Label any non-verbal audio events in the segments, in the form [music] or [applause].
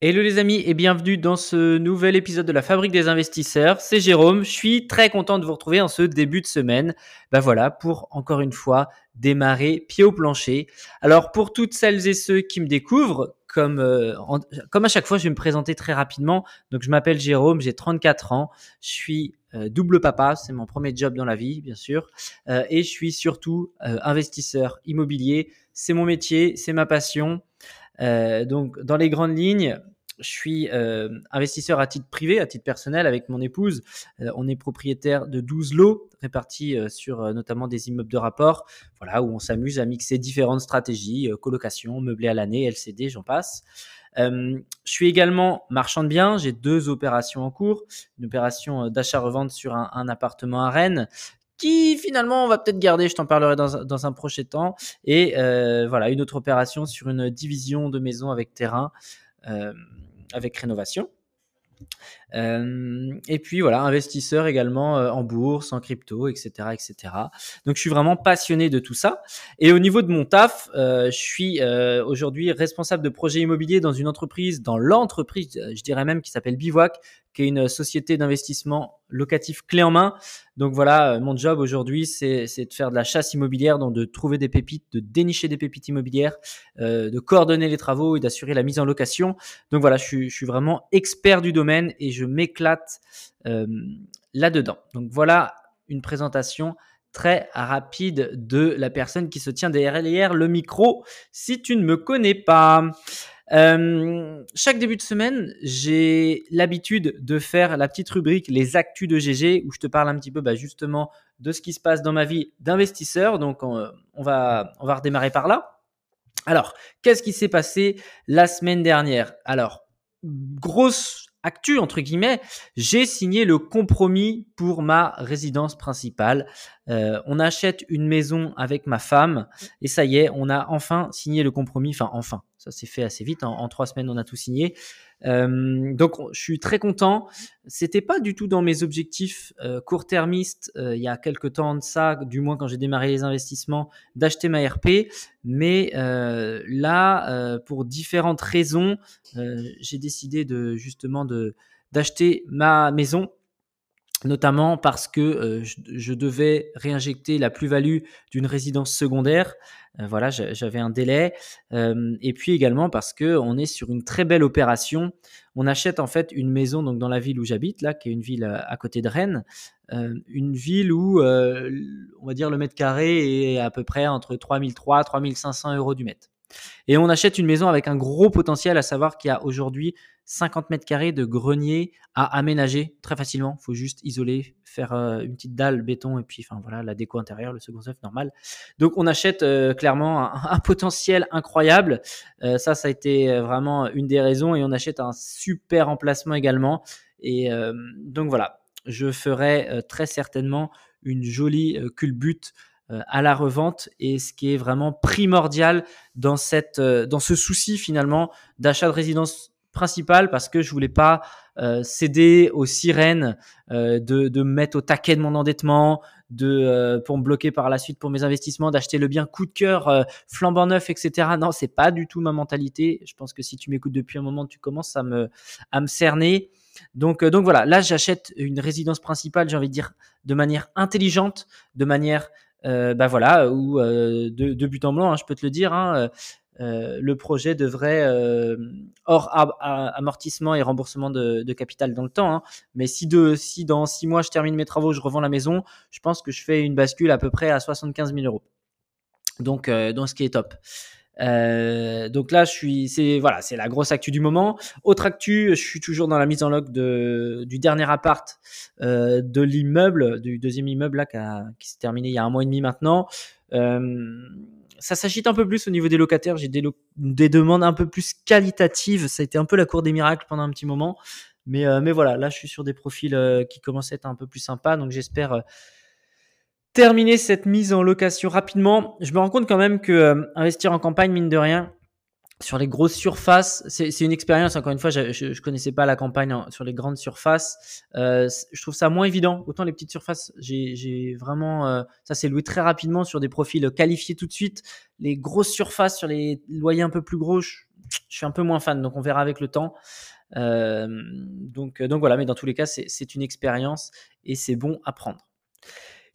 Hello les amis et bienvenue dans ce nouvel épisode de la Fabrique des investisseurs. C'est Jérôme, je suis très content de vous retrouver en ce début de semaine. Ben voilà, pour encore une fois démarrer pied au plancher. Alors pour toutes celles et ceux qui me découvrent, comme, euh, comme à chaque fois, je vais me présenter très rapidement. Donc je m'appelle Jérôme, j'ai 34 ans, je suis euh, double papa, c'est mon premier job dans la vie, bien sûr, euh, et je suis surtout investisseur immobilier. C'est mon métier, c'est ma passion. Euh, donc, dans les grandes lignes, je suis euh, investisseur à titre privé, à titre personnel avec mon épouse. Euh, on est propriétaire de 12 lots répartis sur notamment des immeubles de rapport, voilà, où on s'amuse à mixer différentes stratégies, colocation, meublé à l'année, LCD, j'en passe. je suis également marchand de biens. J'ai deux opérations en cours. Une opération d'achat-revente sur un, appartement à Rennes qui finalement on va peut-être garder, je t'en parlerai dans, un prochain temps. Et euh, voilà, une autre opération sur une division de maison avec terrain, euh, avec rénovation. Euh, et puis voilà, investisseur également euh, en bourse, en crypto, etc., etc. Donc je suis vraiment passionné de tout ça. Et au niveau de mon taf, euh, je suis aujourd'hui responsable de projet immobilier dans une entreprise, dans l'entreprise, je dirais même qui s'appelle Bivouac, qui est une société d'investissement locatif clé en main. Donc voilà, mon job aujourd'hui, c'est de faire de la chasse immobilière, donc de trouver des pépites, de dénicher des pépites immobilières, de coordonner les travaux et d'assurer la mise en location. Donc voilà, je suis, je suis vraiment expert du domaine et je m'éclate euh, là-dedans. Donc voilà une présentation très rapide de la personne qui se tient derrière le micro si tu ne me connais pas. Euh, chaque début de semaine, j'ai l'habitude de faire la petite rubrique les actus de GG où je te parle un petit peu bah, justement de ce qui se passe dans ma vie d'investisseur. Donc on, on, va, on va redémarrer par là. Alors, qu'est-ce qui s'est passé la semaine dernière? Alors, grosse actu entre guillemets, j'ai signé le compromis pour ma résidence principale. Euh, on achète une maison avec ma femme et ça y est, on a enfin signé le compromis. Enfin, enfin, ça s'est fait assez vite. En, trois semaines, on a tout signé. Euh, donc, je suis très content. C'était pas du tout dans mes objectifs euh, court-termistes il y a quelques temps de ça, du moins quand j'ai démarré les investissements, d'acheter ma RP. Mais là, pour différentes raisons, j'ai décidé de justement de d'acheter ma maison notamment parce que euh, je, devais réinjecter la plus-value d'une résidence secondaire. Euh, voilà, j'avais un délai. Euh, et puis également parce que on est sur une très belle opération. On achète en fait une maison donc dans la ville où j'habite, là, qui est une ville à, côté de Rennes, une ville où on va dire le mètre carré est à peu près entre 3003 3500 euros du mètre. Et on achète une maison avec un gros potentiel, à savoir qu'il y a aujourd'hui 50 mètres carrés de grenier à aménager très facilement. Il faut juste isoler, faire euh, une petite dalle béton et puis enfin voilà la déco intérieure, le second œuf normal. Donc on achète euh, clairement un, [laughs] potentiel incroyable. Euh, ça, ça a été vraiment une des raisons et on achète un super emplacement également. Et donc voilà, je ferai très certainement une jolie culbute à la revente et ce qui est vraiment primordial dans cette dans ce souci finalement d'achat de résidence principal parce que je voulais pas euh, céder aux sirènes euh, de, de me mettre au taquet de mon endettement, de euh, pour me bloquer par la suite pour mes investissements, d'acheter le bien coup de cœur, flambant neuf, etc. Non, c'est pas du tout ma mentalité. Je pense que si tu m'écoutes depuis un moment, tu commences à me à me cerner. Donc donc voilà, là j'achète une résidence principale, j'ai envie de dire de manière intelligente, de manière bah voilà, ou de, de, but en blanc, hein, je peux te le dire. Hein, euh, le projet devrait, euh, hors amortissement et remboursement de, capital dans le temps, hein, mais si, si dans six mois je termine mes travaux, je revends la maison, je pense que je fais une bascule à peu près à 75 000 euros. Donc, euh, donc ce qui est top. Donc là, je suis, c'est voilà, c'est la grosse actu du moment. Autre actu, je suis toujours dans la mise en log de, du dernier appart de l'immeuble, du deuxième immeuble là qui, qui s'est terminé il y a un mois et demi maintenant. Euh, ça s'agite un peu plus au niveau des locataires. J'ai des, des, demandes un peu plus qualitatives. Ça a été un peu la cour des miracles pendant un petit moment. Mais, euh, mais voilà, là, je suis sur des profils euh, qui commencent à être un peu plus sympas. Donc, j'espère euh, terminer cette mise en location rapidement. Je me rends compte quand même que investir en campagne, mine de rien, sur les grosses surfaces, c'est une expérience. Encore une fois, je, je, connaissais pas la campagne sur les grandes surfaces. Euh, je trouve ça moins évident. Autant les petites surfaces, j'ai vraiment euh, ça s'est loué très rapidement sur des profils qualifiés tout de suite. Les grosses surfaces sur les loyers un peu plus gros, je, suis un peu moins fan. Donc on verra avec le temps. Euh, donc donc voilà. Mais dans tous les cas, c'est une expérience et c'est bon à prendre.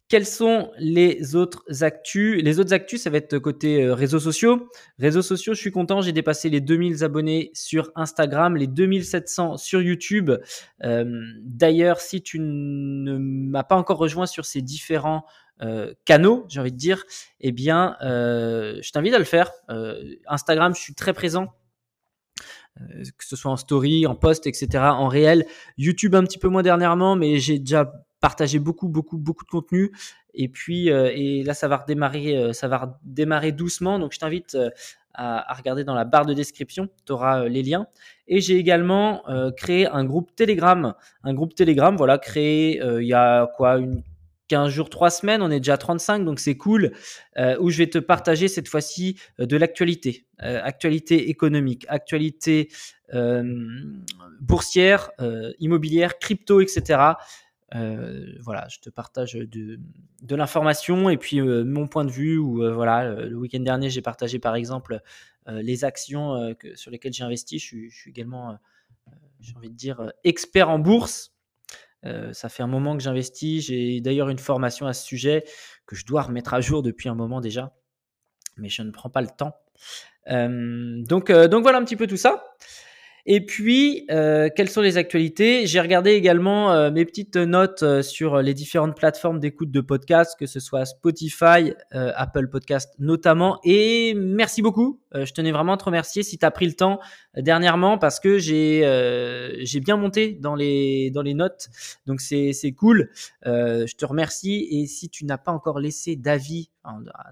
Quels sont les autres actus? Les autres actus, ça va être côté euh, réseaux sociaux. Réseaux sociaux, je suis content, j'ai dépassé les 2000 abonnés sur Instagram, les 2700 sur YouTube. Euh, d'ailleurs, si tu ne m'as pas encore rejoint sur ces différents euh, canaux, j'ai envie de dire, eh bien, je t'invite à le faire. Instagram, je suis très présent que ce soit en story, en post, etc., en réel. YouTube un petit peu moins dernièrement, mais j'ai déjà partager beaucoup, beaucoup, beaucoup de contenu. Et puis, euh, et là, ça va redémarrer, euh, ça va redémarrer doucement. Donc, je t'invite euh, à, regarder dans la barre de description. Tu auras les liens. Et j'ai également créé un groupe Telegram. Un groupe Telegram, voilà, créé il y a quoi, une 15 jours, 3 semaines, on est déjà à 35, donc c'est cool, où je vais te partager cette fois-ci de l'actualité, actualité économique, actualité boursière, immobilière, crypto, etc. Euh, voilà, je te partage de, l'information et puis euh, mon point de vue. Euh, voilà, le week-end dernier, j'ai partagé par exemple les actions sur lesquelles j'ai investi. Je je suis également, j'ai envie de dire, expert en bourse. ça fait un moment que j'investis. J'ai d'ailleurs une formation à ce sujet que je dois remettre à jour depuis un moment déjà, mais je ne prends pas le temps. donc, donc voilà un petit peu tout ça. Et puis, euh, quelles sont les actualités? J'ai regardé également euh, mes petites notes euh, sur les différentes plateformes d'écoute de podcasts, que ce soit Spotify, Apple Podcast notamment. Et merci beaucoup. je tenais vraiment à te remercier si tu as pris le temps dernièrement parce que j'ai j'ai bien monté dans les dans les notes. Donc c'est c'est cool. je te remercie. Et si tu n'as pas encore laissé d'avis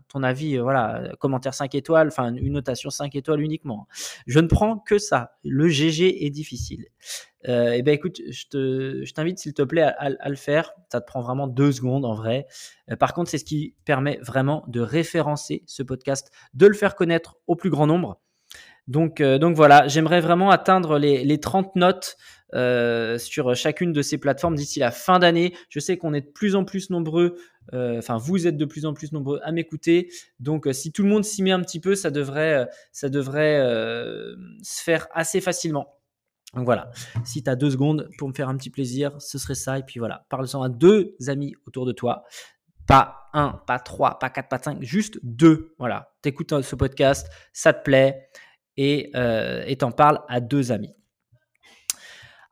ton avis, euh, voilà, commentaire 5 étoiles, enfin une notation 5 étoiles uniquement. Je ne prends que ça. Le GG est difficile. Euh, et eh ben écoute, je te, je t'invite s'il te plaît à, le faire. Ça te prend vraiment deux secondes en vrai. Euh, par contre, c'est ce qui permet vraiment de référencer ce podcast, de le faire connaître au plus grand nombre. Donc, euh, donc voilà, j'aimerais vraiment atteindre les, les 30 notes euh, sur chacune de ces plateformes d'ici la fin d'année. Je sais qu'on est de plus en plus nombreux, euh, enfin vous êtes de plus en plus nombreux à m'écouter. Donc euh, si tout le monde s'y met un petit peu, ça devrait, ça se faire assez facilement. Donc voilà, si tu as deux secondes pour me faire un petit plaisir, ce serait ça. Et puis voilà, parle-en à deux amis autour de toi. Pas un, pas trois, pas quatre, pas cinq, juste deux. Voilà, t'écoutes ce podcast, ça te plaît et t'en parles à deux amis.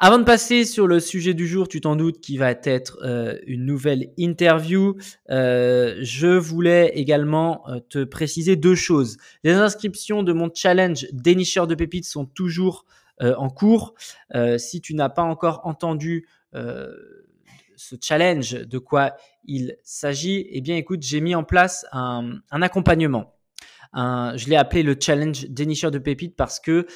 Avant de passer sur le sujet du jour, tu t'en doutes, qui va être euh, une nouvelle interview, euh, je voulais également euh, te préciser deux choses. Les inscriptions de mon challenge dénicheur de pépites sont toujours en cours. si tu n'as pas encore entendu ce challenge, de quoi il s'agit, eh bien écoute, j'ai mis en place un, un accompagnement. je l'ai appelé le challenge dénicheur de pépites parce que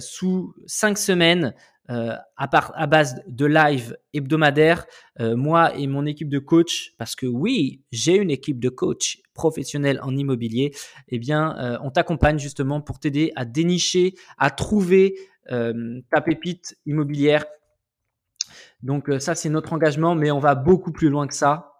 sous cinq semaines, euh, à, part, à base de live hebdomadaire, euh, moi et mon équipe de coach, parce que oui, j'ai une équipe de coach professionnels en immobilier, eh bien, euh, on t'accompagne justement pour t'aider à dénicher, à trouver ta pépite immobilière. Donc ça, c'est notre engagement, mais on va beaucoup plus loin que ça.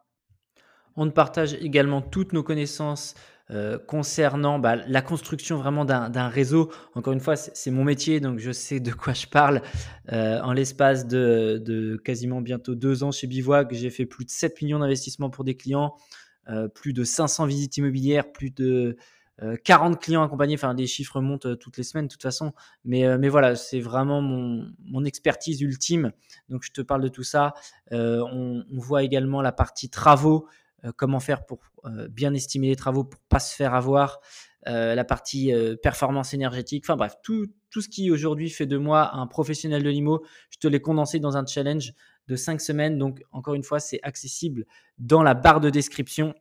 On partage également toutes nos connaissances euh, concernant bah, la construction vraiment d'un réseau. Encore une fois, c'est mon métier, donc je sais de quoi je parle. Euh, en l'espace de, quasiment bientôt deux ans chez Bivouac, j'ai fait plus de 7 millions d'investissements pour des clients, euh, plus de 500 visites immobilières, plus de 40 clients accompagnés. Enfin, les chiffres montent toutes les semaines de toute façon. Mais, voilà, c'est vraiment mon, expertise ultime. Donc, je te parle de tout ça. on voit également la partie travaux. Euh, comment faire pour euh, bien estimer les travaux pour pas se faire avoir, euh, la partie performance énergétique, enfin bref, tout, tout ce qui aujourd'hui fait de moi un professionnel de l'IMO, je te l'ai condensé dans un challenge de 5 semaines. Donc encore une fois, c'est accessible dans la barre de description.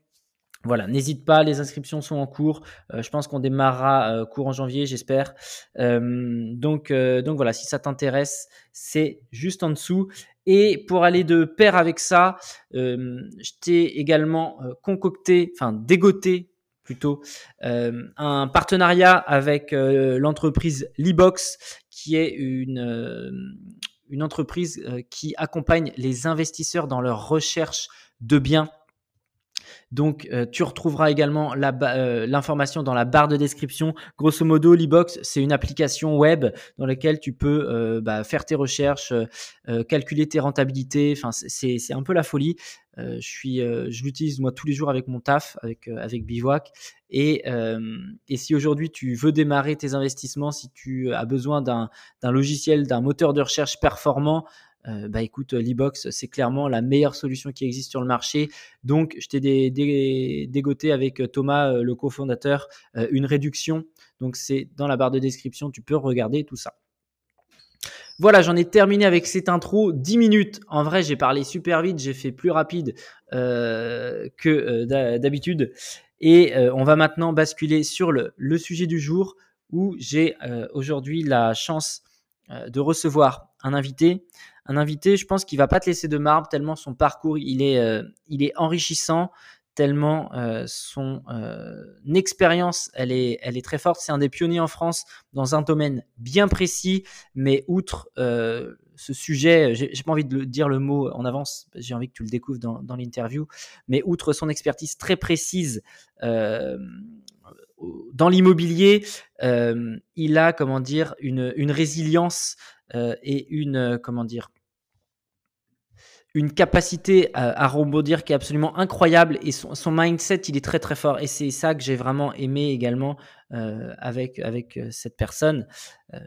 Voilà, n'hésite pas, les inscriptions sont en cours. je pense qu'on démarrera cours en janvier, j'espère. donc, donc voilà, si ça t'intéresse, c'est juste en dessous. Et pour aller de pair avec ça, euh, je t'ai également euh, concocté, enfin dégoté plutôt un partenariat avec l'entreprise Libox, qui est une, une entreprise qui accompagne les investisseurs dans leur recherche de biens donc, euh, tu retrouveras également euh, l'information dans la barre de description. Grosso modo, l'e-box, c'est une application web dans laquelle tu peux euh, bah, faire tes recherches, calculer tes rentabilités. Enfin, c'est un peu la folie. je l'utilise moi tous les jours avec mon taf, avec Bivouac. Et si aujourd'hui tu veux démarrer tes investissements, si tu as besoin d'un logiciel, d'un moteur de recherche performant, euh, bah écoute, l'e-box, c'est clairement la meilleure solution qui existe sur le marché. Donc, je t'ai dégoté avec euh, Thomas, euh, le cofondateur, une réduction. Donc, c'est dans la barre de description, tu peux regarder tout ça. Voilà, j'en ai terminé avec cette intro. 10 minutes. En vrai, j'ai parlé super vite, j'ai fait plus rapide que d'habitude. Et on va maintenant basculer sur le sujet du jour où j'ai aujourd'hui la chance de recevoir un invité un invité, je pense qu'il va pas te laisser de marbre tellement son parcours il est, euh, il est enrichissant, tellement euh, son euh, expérience elle est, elle est très forte. C'est un des pionniers en France dans un domaine bien précis, mais outre ce sujet, j'ai pas envie de dire le mot en avance, j'ai envie que tu le découvres dans, dans l'interview, mais outre son expertise très précise dans l'immobilier, il a comment dire une, une résilience et une comment dire une capacité à, rebondir qui est absolument incroyable et son, mindset il est très très fort et c'est ça que j'ai vraiment aimé également euh, avec avec euh, cette personne. Euh,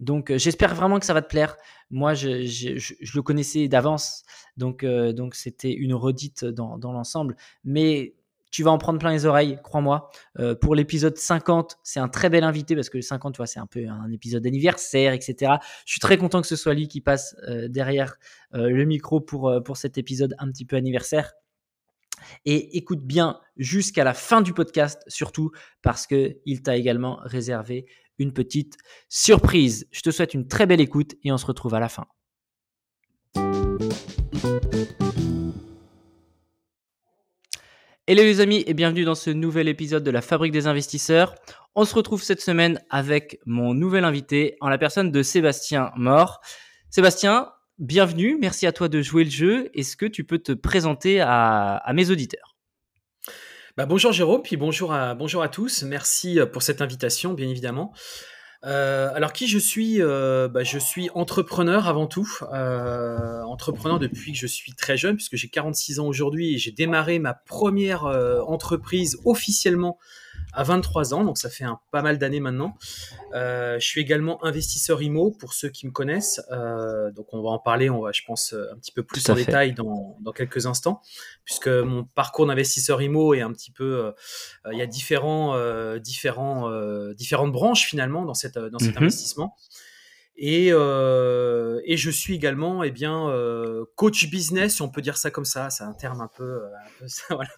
donc j'espère vraiment que ça va te plaire. Moi je, je, le connaissais d'avance donc donc c'était une redite dans, dans l'ensemble mais tu vas en prendre plein les oreilles, crois-moi. Euh, pour l'épisode 50, c'est un très bel invité parce que le 50, tu vois, c'est un peu un épisode d'anniversaire, etc. Je suis très content que ce soit lui qui passe euh, derrière euh, le micro pour, pour cet épisode un petit peu anniversaire. Et écoute bien jusqu'à la fin du podcast, surtout parce qu'il t'a également réservé une petite surprise. Je te souhaite une très belle écoute et on se retrouve à la fin. Hello les amis et bienvenue dans ce nouvel épisode de la Fabrique des investisseurs. On se retrouve cette semaine avec mon nouvel invité en la personne de Sébastien Mort. Sébastien, bienvenue, merci à toi de jouer le jeu. Est-ce que tu peux te présenter à, mes auditeurs? Bah, Bonjour Jérôme, puis bonjour à, bonjour à tous. Merci pour cette invitation, bien évidemment. Euh, alors qui je suis euh, bah, Je suis entrepreneur avant tout, euh, entrepreneur depuis que je suis très jeune, puisque j'ai 46 ans aujourd'hui et j'ai démarré ma première entreprise officiellement à 23 ans, donc ça fait un, pas mal d'années maintenant. Euh, je suis également investisseur IMO pour ceux qui me connaissent. Euh, donc on va en parler, on va, je pense, un petit peu plus en détail dans, dans, quelques instants, puisque mon parcours d'investisseur IMO est un petit peu, euh, il y a différents, différents, différentes branches finalement dans, cette, dans cet mhm. investissement. Et, euh, et, je suis également eh bien, euh, coach business, si on peut dire ça comme ça. C'est un terme un peu, un peu ça, [laughs] voilà.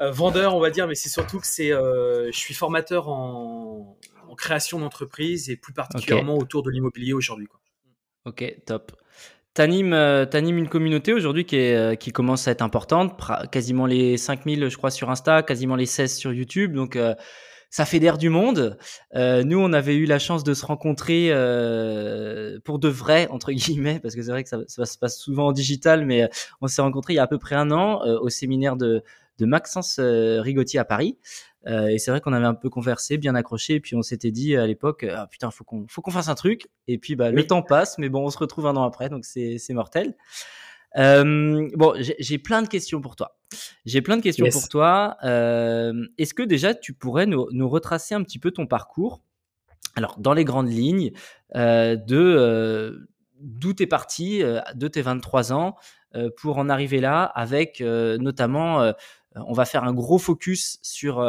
Euh, vendeur, on va dire, mais c'est surtout que c'est, euh, je suis formateur en, création d'entreprise et plus particulièrement autour de l'immobilier aujourd'hui. Ok, top. Tu animes, euh, une communauté aujourd'hui qui, qui commence à être importante, quasiment les 5000 je crois sur Insta, quasiment les 16 sur YouTube, donc ça fédère du monde. nous, on avait eu la chance de se rencontrer pour de vrai, entre [laughs] guillemets, parce que c'est vrai que ça, ça, se passe souvent en digital, mais on s'est rencontrés il y a à peu près un an au séminaire de, de Maxence euh, Rigotti à Paris. Euh, et c'est vrai qu'on avait un peu conversé, bien accroché, et puis on s'était dit à l'époque, ah, putain, faut qu'on faut qu'on fasse un truc. Et puis bah, le temps passe, mais bon, on se retrouve un an après, donc c'est mortel. Euh, bon, j'ai plein de questions pour toi. J'ai plein de questions pour toi. Euh, Est-ce que déjà tu pourrais nous, nous, retracer un petit peu ton parcours? Alors, dans les grandes lignes, euh, de euh, d'où tu es parti, de tes 23 ans, pour en arriver là, avec notamment on va faire un gros focus sur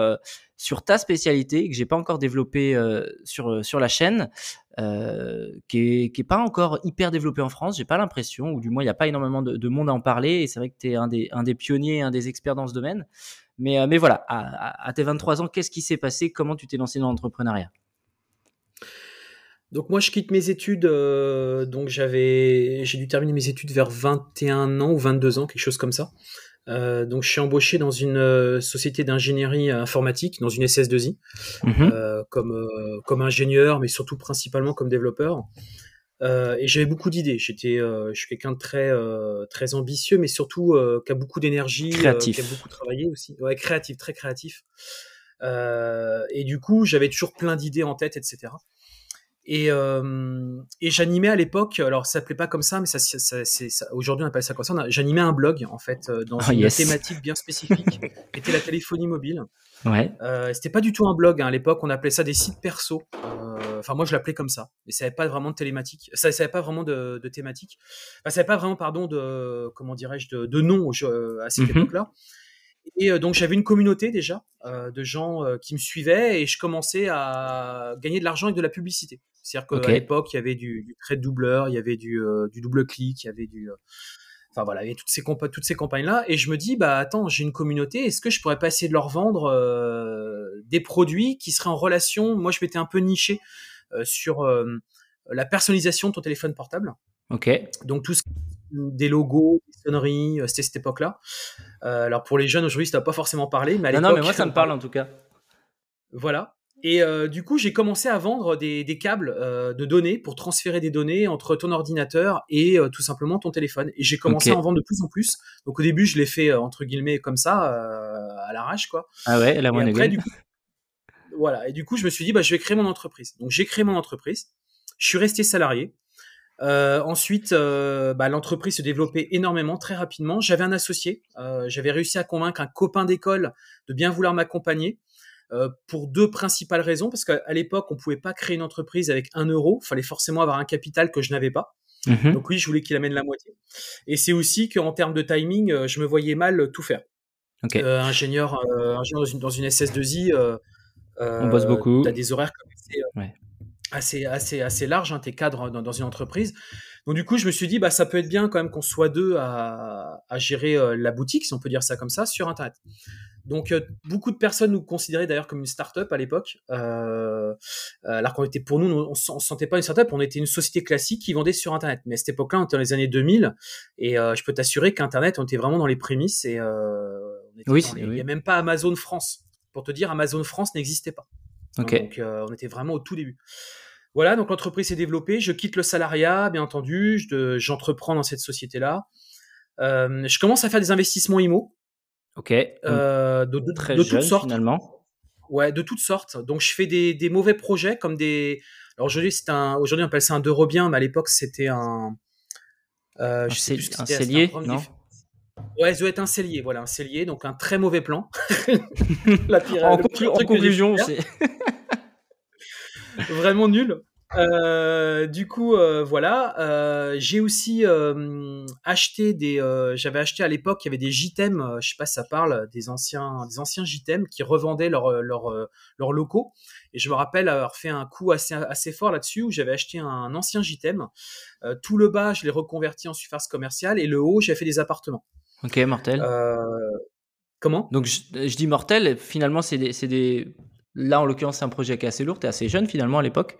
sur ta spécialité que j'ai pas encore développée sur sur la chaîne, qui est qui est pas encore hyper développée en France. J'ai pas l'impression, ou du moins il n'y a pas énormément de, monde à en parler. Et c'est vrai que tu es un des un des pionniers, un des experts dans ce domaine. Mais mais voilà, à, tes 23 ans, qu'est-ce qui s'est passé? Comment tu t'es lancé dans l'entrepreneuriat? Donc moi je quitte mes études, donc j'avais, j'ai dû terminer mes études vers 21 ans ou 22 ans, quelque chose comme ça. Donc je suis embauché dans une société d'ingénierie informatique, dans une SS2I, mhm. comme, comme ingénieur, mais surtout principalement comme développeur. et j'avais beaucoup d'idées. J'étais, je suis quelqu'un de très, très ambitieux, mais surtout qui a beaucoup d'énergie, qui a beaucoup travaillé aussi. Ouais, créatif, très créatif. et du coup, j'avais toujours plein d'idées en tête, etc. Et, euh, et j'animais à l'époque, alors ça s'appelait pas comme ça, mais ça, ça, ça aujourd'hui on appelle ça quoi ça J'animais un blog en fait euh, dans oh, une thématique bien spécifique, [laughs] qui était la téléphonie mobile. Ouais. Euh, c'était pas du tout un blog hein, à l'époque, on appelait ça des sites perso. Euh, enfin moi je l'appelais comme ça, mais ça n'avait pas vraiment de télématique, ça n'avait pas vraiment de, de thématique, enfin ça n'avait pas vraiment pardon de comment dirais-je de, de nom à cette mhm. époque-là. Et euh, donc j'avais une communauté déjà euh, de gens euh, qui me suivaient et je commençais à gagner de l'argent avec de la publicité. C'est-à-dire qu'à l'époque, il y avait du, du trade doubleur, il y avait du, du double clic, il y avait du... Enfin voilà, il y avait toutes ces, toutes ces campagnes-là. Et je me dis, bah attends, j'ai une communauté, est-ce que je pourrais pas essayer de leur vendre des produits qui seraient en relation Moi, je m'étais un peu niché sur la personnalisation de ton téléphone portable. Ok. Donc tout ce des logos, des sonneries, c'était cette époque-là. Euh, alors pour les jeunes aujourd'hui, ça n'a pas forcément parlé, mais à non, non, mais moi ça me parle en tout cas. Voilà. Et euh, du coup, j'ai commencé à vendre des, câbles euh, de données pour transférer des données entre ton ordinateur et tout simplement ton téléphone. Et j'ai commencé à en vendre de plus en plus. Donc au début, je l'ai fait entre guillemets comme ça, à l'arrache, quoi. Ah ouais, la moindre du coup, Voilà. Et du coup, je me suis dit, bah, je vais créer mon entreprise. Donc j'ai créé mon entreprise. Je suis resté salarié. Euh, ensuite, euh, bah, l'entreprise se développait énormément, très rapidement. J'avais un associé. Euh, j'avais réussi à convaincre un copain d'école de bien vouloir m'accompagner pour deux principales raisons. Parce qu'à l'époque, on pouvait pas créer une entreprise avec un euro. Il fallait forcément avoir un capital que je n'avais pas. Mhm. Donc oui, je voulais qu'il amène la moitié. Et c'est aussi qu'en termes de timing, je me voyais mal tout faire. ingénieur, ingénieur dans une, SS2I. on bosse beaucoup. Tu as des horaires comme ouais assez, assez, assez large, hein, tes cadres dans, une entreprise. Donc du coup, je me suis dit, bah, ça peut être bien quand même qu'on soit deux à, à gérer euh, la boutique, si on peut dire ça comme ça, sur Internet. Donc euh, beaucoup de personnes nous considéraient d'ailleurs comme une start-up à l'époque, euh, alors qu'on était pour nous, on, ne se sentait pas une start-up, on était une société classique qui vendait sur Internet. Mais à cette époque-là, on était dans les années 2000, et je peux t'assurer qu'Internet, on était vraiment dans les prémices, et oui, il n'y a même pas Amazon France. Pour te dire, Amazon France n'existait pas. Donc on était vraiment au tout début. Voilà, donc l'entreprise s'est développée. Je quitte le salariat, bien entendu. J'entreprends dans cette société-là. Euh, je commence à faire des investissements IMO. Ok. Euh, de, Très toutes sortes. Finalement. Ouais, de toutes sortes. Donc je fais des, mauvais projets comme des. Alors aujourd'hui, c'est un. Aujourd'hui, on appelle ça un bien, mais à l'époque, c'était un. Euh, je sais plus un cellier, non Ouais, ça doit être un cellier, voilà, un cellier, donc un très mauvais plan. [laughs] La en, en conclusion, c'est [laughs] vraiment nul. Euh, du coup, euh, voilà. Euh, j'ai aussi acheté des. J'avais acheté à l'époque, il y avait des JTEM, je sais pas si ça parle, des anciens, des anciens qui revendaient leurs leurs locaux. Et je me rappelle avoir fait un coup assez, assez fort là-dessus où j'avais acheté un ancien JTEM. tout le bas, je l'ai reconverti en surface commerciale et le haut, j'ai fait des appartements. Ok, mortel. comment? Donc je, je, dis mortel. Finalement, c'est des, des Là, en l'occurrence, c'est un projet qui est assez lourd. Tu es assez jeune finalement à l'époque.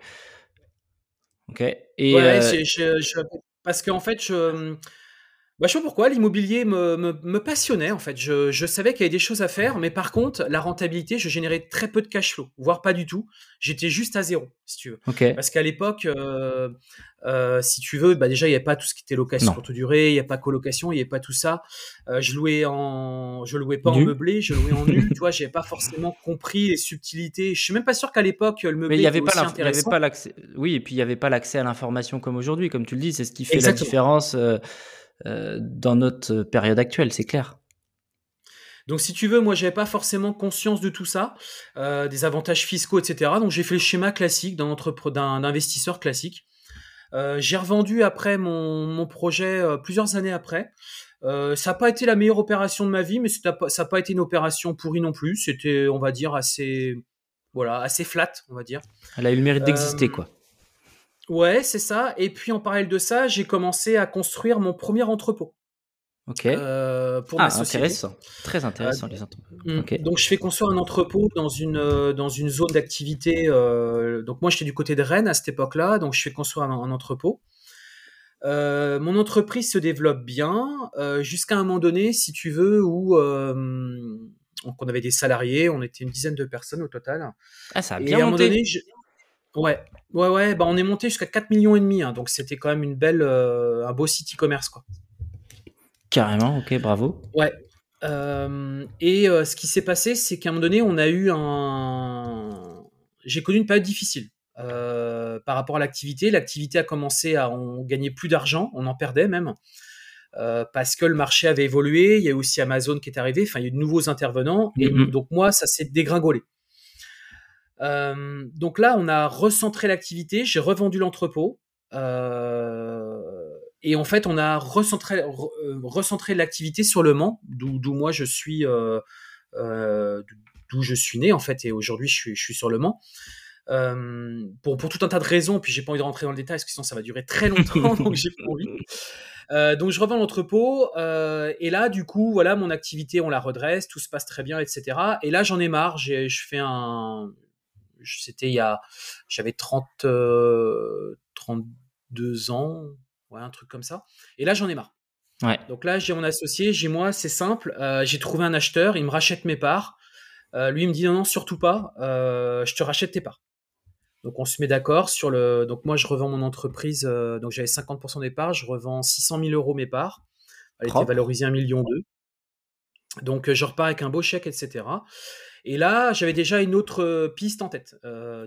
Ok. Et ouais, euh, parce qu'en fait, je. Bah, je sais pas pourquoi, l'immobilier me, me, passionnait en fait. Je, je savais qu'il y avait des choses à faire, mais par contre, la rentabilité, je générais très peu de cash flow, voire pas du tout. J'étais juste à zéro, si tu veux. Parce qu'à l'époque, euh, euh, si tu veux, bah déjà il n'y avait pas tout ce qui était location courte durée, il n'y a pas colocation, il n'y avait pas tout ça. Euh, je louais en, je louais pas en meublé, je louais en nu. [laughs] tu vois, j'avais pas forcément compris les subtilités. Je suis même pas sûr qu'à l'époque le meublé. Mais il y avait pas, l'accès. Oui, et puis il y avait pas l'accès à l'information comme aujourd'hui, comme tu le dis. C'est ce qui fait la différence dans notre période actuelle, c'est clair. Donc si tu veux, moi j'avais pas forcément conscience de tout ça, des avantages fiscaux, etc. Donc j'ai fait le schéma classique d'un investisseur classique. Euh, j'ai revendu après mon, projet euh, plusieurs années après. Euh, ça n'a pas été la meilleure opération de ma vie, mais ça n'a pas été une opération pourrie non plus. C'était, on va dire, assez, voilà, assez flat, on va dire. Elle a eu le mérite d'exister, quoi. Ouais, c'est ça. Et puis en parallèle de ça, j'ai commencé à construire mon premier entrepôt. Ok. Euh, pour ah, intéressant. Très intéressant, les entrepôts. Hmm. Donc, je fais construire un entrepôt dans une, euh, dans une zone d'activité. Euh, donc, moi, j'étais du côté de Rennes à cette époque-là. Donc, je fais construire un, entrepôt. mon entreprise se développe bien jusqu'à un moment donné, si tu veux, où on avait des salariés, on était une dizaine de personnes au total. Ah, ça a bien monté. Ouais, ouais, ouais. Bah, on est monté jusqu'à 4 millions et demi, hein, donc c'était quand même une belle, un beau site e-commerce, quoi. Carrément, ok, bravo. Ouais. Euh, et euh, ce qui s'est passé, c'est qu'à un moment donné, on a eu un. J'ai connu une période difficile euh, par rapport à l'activité. L'activité a commencé à. On gagnait plus d'argent, on en perdait même. parce que le marché avait évolué, il y a aussi Amazon qui est arrivé, enfin il y a eu de nouveaux intervenants, et mm-hmm. donc moi ça s'est dégringolé. Donc là on a recentré l'activité, j'ai revendu l'entrepôt, et en fait, on a recentré, euh, recentré l'activité sur le Mans, d'où moi je suis, euh, euh, d'où je suis né en fait, et aujourd'hui je suis, je suis sur le Mans. pour, pour, tout un tas de raisons, puis j'ai pas envie de rentrer dans le détail parce que sinon ça va durer très longtemps, [laughs] donc j'ai pas envie. donc je revends l'entrepôt et là du coup voilà mon activité on la redresse, tout se passe très bien etc. Et là j'en ai marre, je fais un, c'était il y a, j'avais 30, 32 ans, ouais, un truc comme ça. Et là, j'en ai marre. Ouais. Donc là, j'ai mon associé, j'ai moi, c'est simple. Euh, j'ai trouvé un acheteur, il me rachète mes parts. Euh, lui, il me dit non, non, surtout pas, euh, je te rachète tes parts. Donc on se met d'accord sur le. Donc moi, je revends mon entreprise, donc j'avais 50% des parts, je revends 600 000 euros mes parts. Elle était valorisée 1 million Donc je repars avec un beau chèque, etc. Et là, j'avais déjà une autre piste en tête.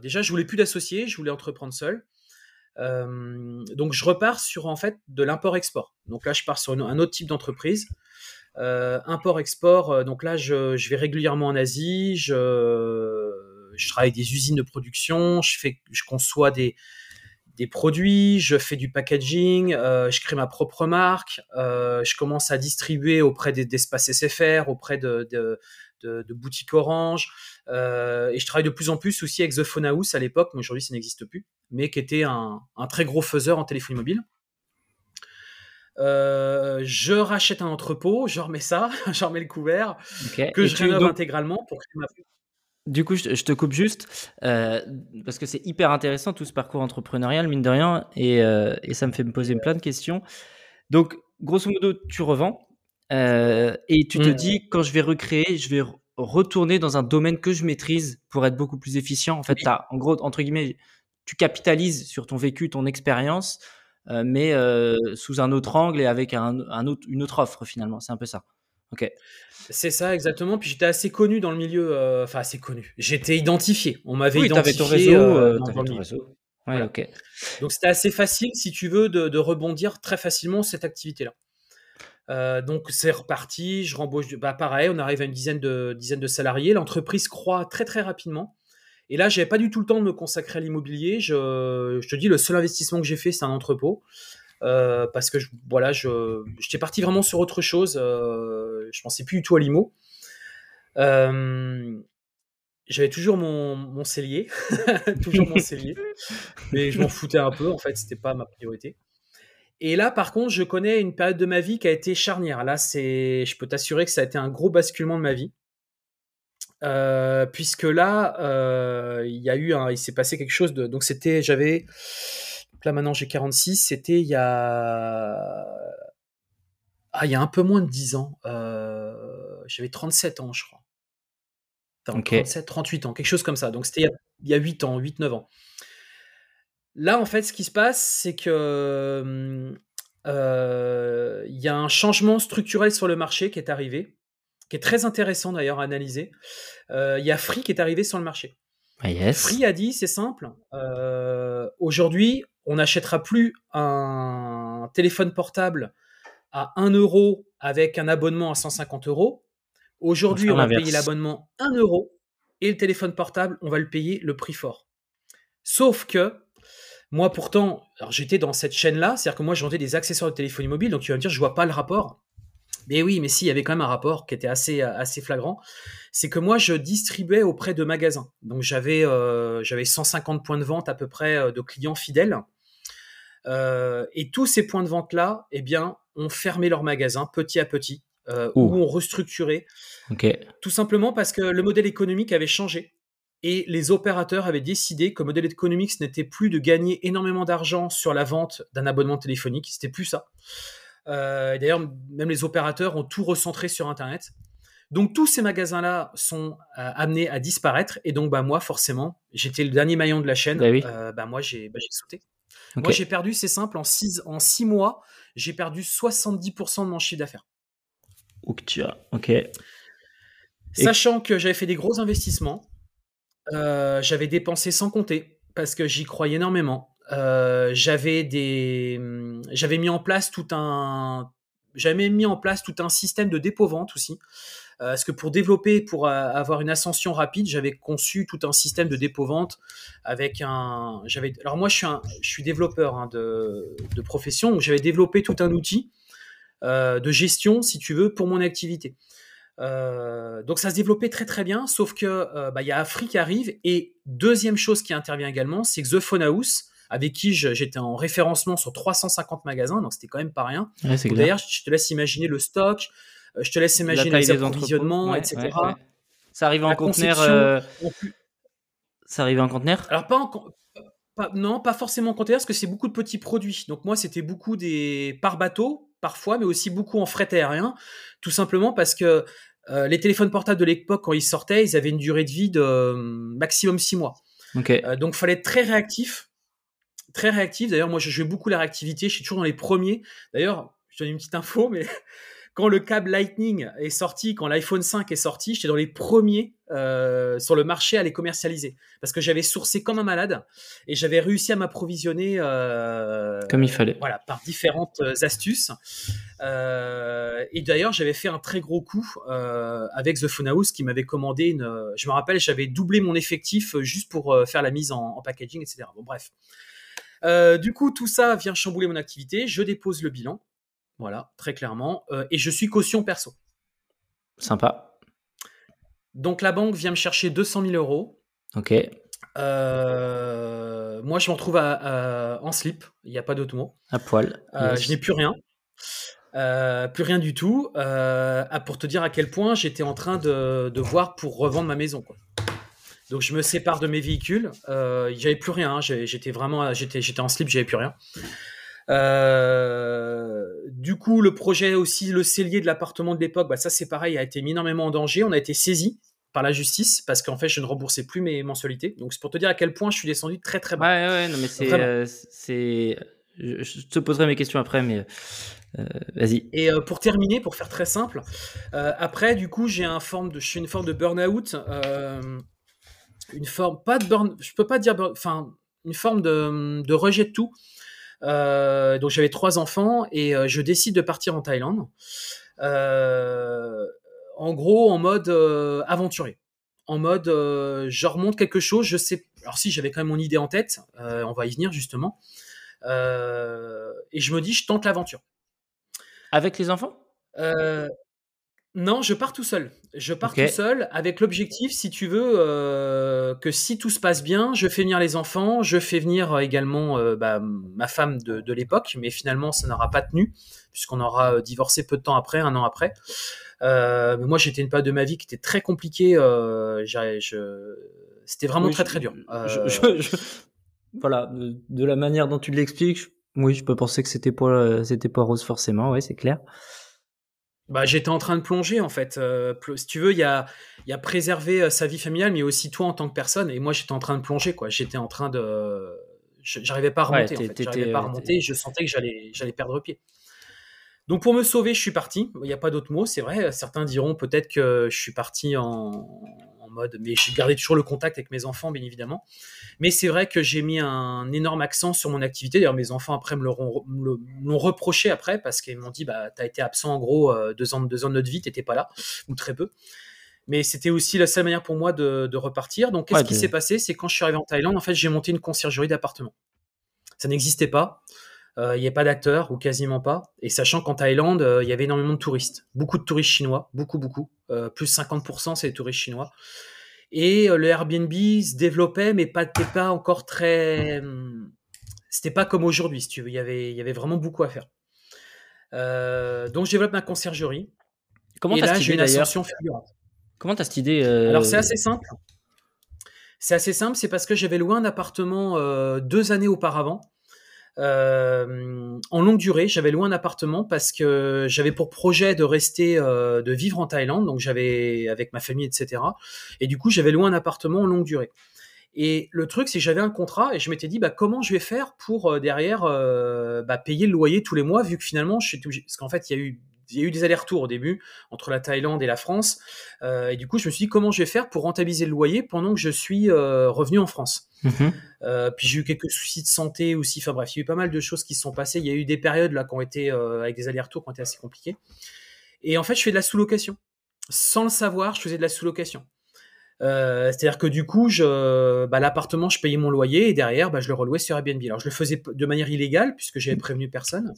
déjà, je voulais plus d'associés, je voulais entreprendre seul. Euh, donc je repars sur en fait de l'import-export. Donc là, je pars sur un autre type d'entreprise. Euh, import-export, euh, donc là, je, vais régulièrement en Asie, je, je travaille des usines de production, je, fais, je conçois des, des produits, je fais du packaging, je crée ma propre marque, je commence à distribuer auprès d'espaces SFR, auprès de, de, boutiques Orange. Euh, et je travaille de plus en plus aussi avec The Phone House à l'époque, mais aujourd'hui ça n'existe plus, mais qui était un, très gros faiseur en téléphonie mobile. Euh, je rachète un entrepôt, je remets ça, [laughs] je remets le couvert, que je rénove intégralement pour créer ma du coup, je, te coupe juste euh, parce que c'est hyper intéressant tout ce parcours entrepreneurial, mine de rien, et, et, ça me fait me poser plein de questions. Donc, grosso modo, tu revends, euh, et tu te mmh. dis, quand je vais recréer, je vais retourner dans un domaine que je maîtrise pour être beaucoup plus efficient. En fait, en gros, entre guillemets, tu capitalises sur ton vécu, ton expérience, euh, mais euh, sous un autre angle et avec un, autre, une autre offre finalement. C'est un peu ça. Ok. C'est ça exactement. Puis j'étais assez connu dans le milieu, enfin assez connu. J'étais identifié. On m'avait oui, identifié. ton réseau. Dans, ton réseau. Ouais, ok. Donc c'était assez facile, si tu veux, de, de rebondir très facilement cette activité-là. Euh, donc c'est reparti, je rembauche, bah pareil, on arrive à une dizaine de, dizaine de salariés, l'entreprise croît très très rapidement. Et là, j'avais pas du tout le temps de me consacrer à l'immobilier. Je, te dis, le seul investissement que j'ai fait, c'est un entrepôt. Euh, parce que voilà, je, j'étais parti vraiment sur autre chose. Euh, je pensais plus du tout à l'IMO. j'avais toujours mon, mon cellier, [laughs] toujours mon cellier, mais je m'en foutais un peu. En fait, c'était pas ma priorité. Et là, par contre, je connais une période de ma vie qui a été charnière. Là, c'est, je peux t'assurer que ça a été un gros basculement de ma vie. Euh, puisque là, euh, il y a eu un, il s'est passé quelque chose de, donc c'était, j'avais, là maintenant j'ai 46, c'était il y a, ah, il y a un peu moins de 10 ans, euh, j'avais 37 ans, je crois. 37, 38 ans, quelque chose comme ça. Donc c'était il, il, y a 8 ans, 8-9 ans. Là, en fait, ce qui se passe, c'est que euh, il y a un changement structurel sur le marché qui est arrivé, qui est très intéressant d'ailleurs à analyser. Euh, il y a Free qui est arrivé sur le marché. Ah, Free a dit, c'est simple, euh, aujourd'hui, on n'achètera plus un téléphone portable à 1 euro avec un abonnement à 150 euros. Aujourd'hui, on va payer l'abonnement 1 euro et le téléphone portable, on va le payer le prix fort. Sauf que moi, pourtant, j'étais dans cette chaîne-là, c'est-à-dire que moi, je vendais des accessoires de téléphonie mobile, donc tu vas me dire, je vois pas le rapport. Mais oui, mais si, il y avait quand même un rapport qui était assez, assez flagrant. C'est que moi, je distribuais auprès de magasins. Donc j'avais euh, j'avais 150 points de vente à peu près euh, de clients fidèles. Euh, et tous ces points de vente-là, eh bien, ont fermé leurs magasins petit à petit, ou ont restructuré. Tout simplement parce que le modèle économique avait changé. Et les opérateurs avaient décidé que le modèle économique, ce n'était plus de gagner énormément d'argent sur la vente d'un abonnement téléphonique. C'était plus ça. Euh, D'ailleurs, même les opérateurs ont tout recentré sur Internet. Donc tous ces magasins-là sont euh, amenés à disparaître. Et donc, bah, moi, forcément, j'étais le dernier maillon de la chaîne. Bah oui. Euh, bah, moi, j'ai bah, sauté. Moi, j'ai perdu, c'est simple, en six, en six mois, j'ai perdu 70% de mon chiffre d'affaires. Ok. Et- Sachant que j'avais fait des gros investissements, euh, j'avais dépensé sans compter parce que j'y croyais énormément. Euh, j'avais des, j'avais mis en place tout un, j'avais mis en place tout un système de dépôt-vente aussi. Euh, parce que pour développer, pour avoir une ascension rapide, j'avais conçu tout un système de dépôt-vente avec un, j'avais, alors moi je suis je suis développeur hein, de, de profession, donc j'avais développé tout un outil euh, de gestion, si tu veux, pour mon activité. Donc ça se développait très très bien, sauf que bah, il y a Afrique qui arrive et deuxième chose qui intervient également, c'est que The Phone House, avec qui j'étais en référencement sur 350 magasins, donc c'était quand même pas rien. Ouais. D'ailleurs, je te laisse imaginer le stock, euh, je te laisse La imaginer les approvisionnements, Ouais, etc. ouais, ouais. Ça arrive en conteneur. euh, plus- Ça arrive en conteneur? Alors pas en pas- non, pas forcément en container parce que c'est beaucoup de petits produits. Donc moi, c'était beaucoup des par bateau parfois, mais aussi beaucoup en fret aérien, tout simplement parce que euh, les téléphones portables de l'époque quand ils sortaient, ils avaient une durée de vie de euh, maximum 6 mois. Ok. Euh, donc fallait être très réactif, très réactif. D'ailleurs, moi, je jouais beaucoup la réactivité. Je suis toujours dans les premiers. D'ailleurs, je te donne une petite info, mais [laughs] quand le câble Lightning est sorti, quand l'iPhone 5 est sorti, j'étais dans les premiers euh, sur le marché à les commercialiser parce que j'avais sourcé comme un malade et j'avais réussi à m'approvisionner euh, Comme il fallait. voilà, par différentes euh, astuces. Euh, et d'ailleurs, j'avais fait un très gros coup avec The Phone House qui m'avait commandé une. Je me rappelle, j'avais doublé mon effectif juste pour faire la mise en, en packaging, etc. Bon, bref. Euh, du coup, tout ça vient chambouler mon activité. Je dépose le bilan. Voilà, très clairement. Euh, et je suis caution perso. Sympa. Donc, la banque vient me chercher 200 000 euros. Ok. Euh, moi, je m'en trouve à- à- en slip. Il n'y a pas d'autre mot. À poil. Yes. Je n'ai plus rien. Euh, plus rien du tout. Euh, pour te dire à quel point j'étais en train de, de voir pour revendre ma maison. Quoi. Donc je me sépare de mes véhicules. Euh, j'avais plus rien. hein. J'étais vraiment, j'étais, j'étais en slip, j'avais plus rien. Euh, du coup, le projet aussi, le cellier de l'appartement de l'époque, bah, ça c'est pareil, a été mis énormément en danger. On a été saisi par la justice parce qu'en fait, je ne remboursais plus mes mensualités. Donc c'est pour te dire à quel point je suis descendu très très bas. Ouais, ouais, non, mais c'est. Euh, c'est... Je, te poserai mes questions après, mais euh, vas-y. Et euh, pour terminer, pour faire très simple, euh, après, du coup, j'ai un forme de, je suis une forme de burn-out, euh, une forme, pas de burn, je peux pas dire, burn- enfin, une forme de, de rejet de tout. Euh, donc j'avais trois enfants et euh, je décide de partir en Thaïlande. Euh, en gros, en mode aventurier. En mode, je remonte quelque chose, je sais. Alors si, j'avais quand même mon idée en tête, on va y venir justement. Et je me dis, je tente l'aventure. Avec les enfants? Non, je pars tout seul. Je pars tout seul avec l'objectif, si tu veux, euh, que si tout se passe bien, je fais venir les enfants, je fais venir euh, également euh, bah, ma femme de, de l'époque, mais finalement ça n'aura pas tenu puisqu'on aura divorcé peu de temps après, un an après. Euh, mais moi, j'étais une période de ma vie qui était très compliquée. euh, je- C'était vraiment Oui, très je- très dur. je- Euh, je- je- Voilà, de, de la manière dont tu l'expliques, je- oui, je peux penser que c'était pas, euh, c'était pas rose forcément, ouais, c'est clair. Bah, j'étais en train de plonger en fait. Euh, si tu veux, il y a, y a préserver euh, sa vie familiale, mais aussi toi en tant que personne. Et moi, j'étais en train de plonger quoi. J'étais en train de, j'arrivais pas à Ouais, remonter. en t'es- fait. J'arrivais pas à t'es- remonter. Je sentais que j'allais, j'allais perdre pied. Donc pour me sauver, je suis parti. Il n'y a pas d'autre mot. C'est vrai. Certains diront peut-être que je suis parti en, en mode, mais j'ai gardé toujours le contact avec mes enfants, bien évidemment. Mais c'est vrai que j'ai mis un énorme accent sur mon activité. D'ailleurs, mes enfants après me l'ont reproché après parce qu'ils m'ont dit, bah, t'as été absent en gros euh, deux ans, deux ans de notre vie, t'étais pas là ou très peu. Mais c'était aussi la seule manière pour moi de, de repartir. Donc, qu'est-ce Ouais, qui s'est passé? C'est quand je suis arrivé en Thaïlande, en fait, j'ai monté une conciergerie d'appartements. Ça n'existait pas. Euh, Il n'y a pas d'acteurs ou quasiment pas. Et sachant qu'en Thaïlande, euh, il y avait énormément de touristes. Beaucoup de touristes chinois, beaucoup, beaucoup. Euh, plus 50%, c'est des touristes chinois. Et le Airbnb se développait, mais pas, pas encore très. hum, C'était pas comme aujourd'hui, si tu veux. Il y avait, il y avait vraiment beaucoup à faire. Euh, donc, je développe ma conciergerie. Comment et t'as là, cette idée une ascension. Comment t'as cette idée euh, Alors, c'est assez simple. C'est assez simple, c'est parce que j'avais loué un appartement deux années auparavant. En longue durée, j'avais loué un appartement parce que j'avais pour projet de rester, de vivre en Thaïlande, donc j'avais avec ma famille, etc. Et du coup, j'avais loué un appartement en longue durée. Et le truc, c'est que j'avais un contrat et je m'étais dit, bah, comment je vais faire pour euh, derrière euh, bah, payer le loyer tous les mois, vu que finalement, je suis parce qu'en fait, il y a eu il y a eu des allers-retours au début entre la Thaïlande et la France. Euh, et du coup, je me suis dit comment je vais faire pour rentabiliser le loyer pendant que je suis revenu en France? Mmh puis j'ai eu quelques soucis de santé aussi. Enfin bref, il y a eu pas mal de choses qui se sont passées. Il y a eu des périodes là qui ont été avec des allers-retours qui ont été assez compliquées. Et en fait, je fais de la sous-location. Sans le savoir, je faisais de la sous-location. Euh, c'est-à-dire que du coup, je, bah, l'appartement, je payais mon loyer et derrière, bah, je le relouais sur Airbnb. Alors, je le faisais de manière illégale puisque j'avais prévenu personne.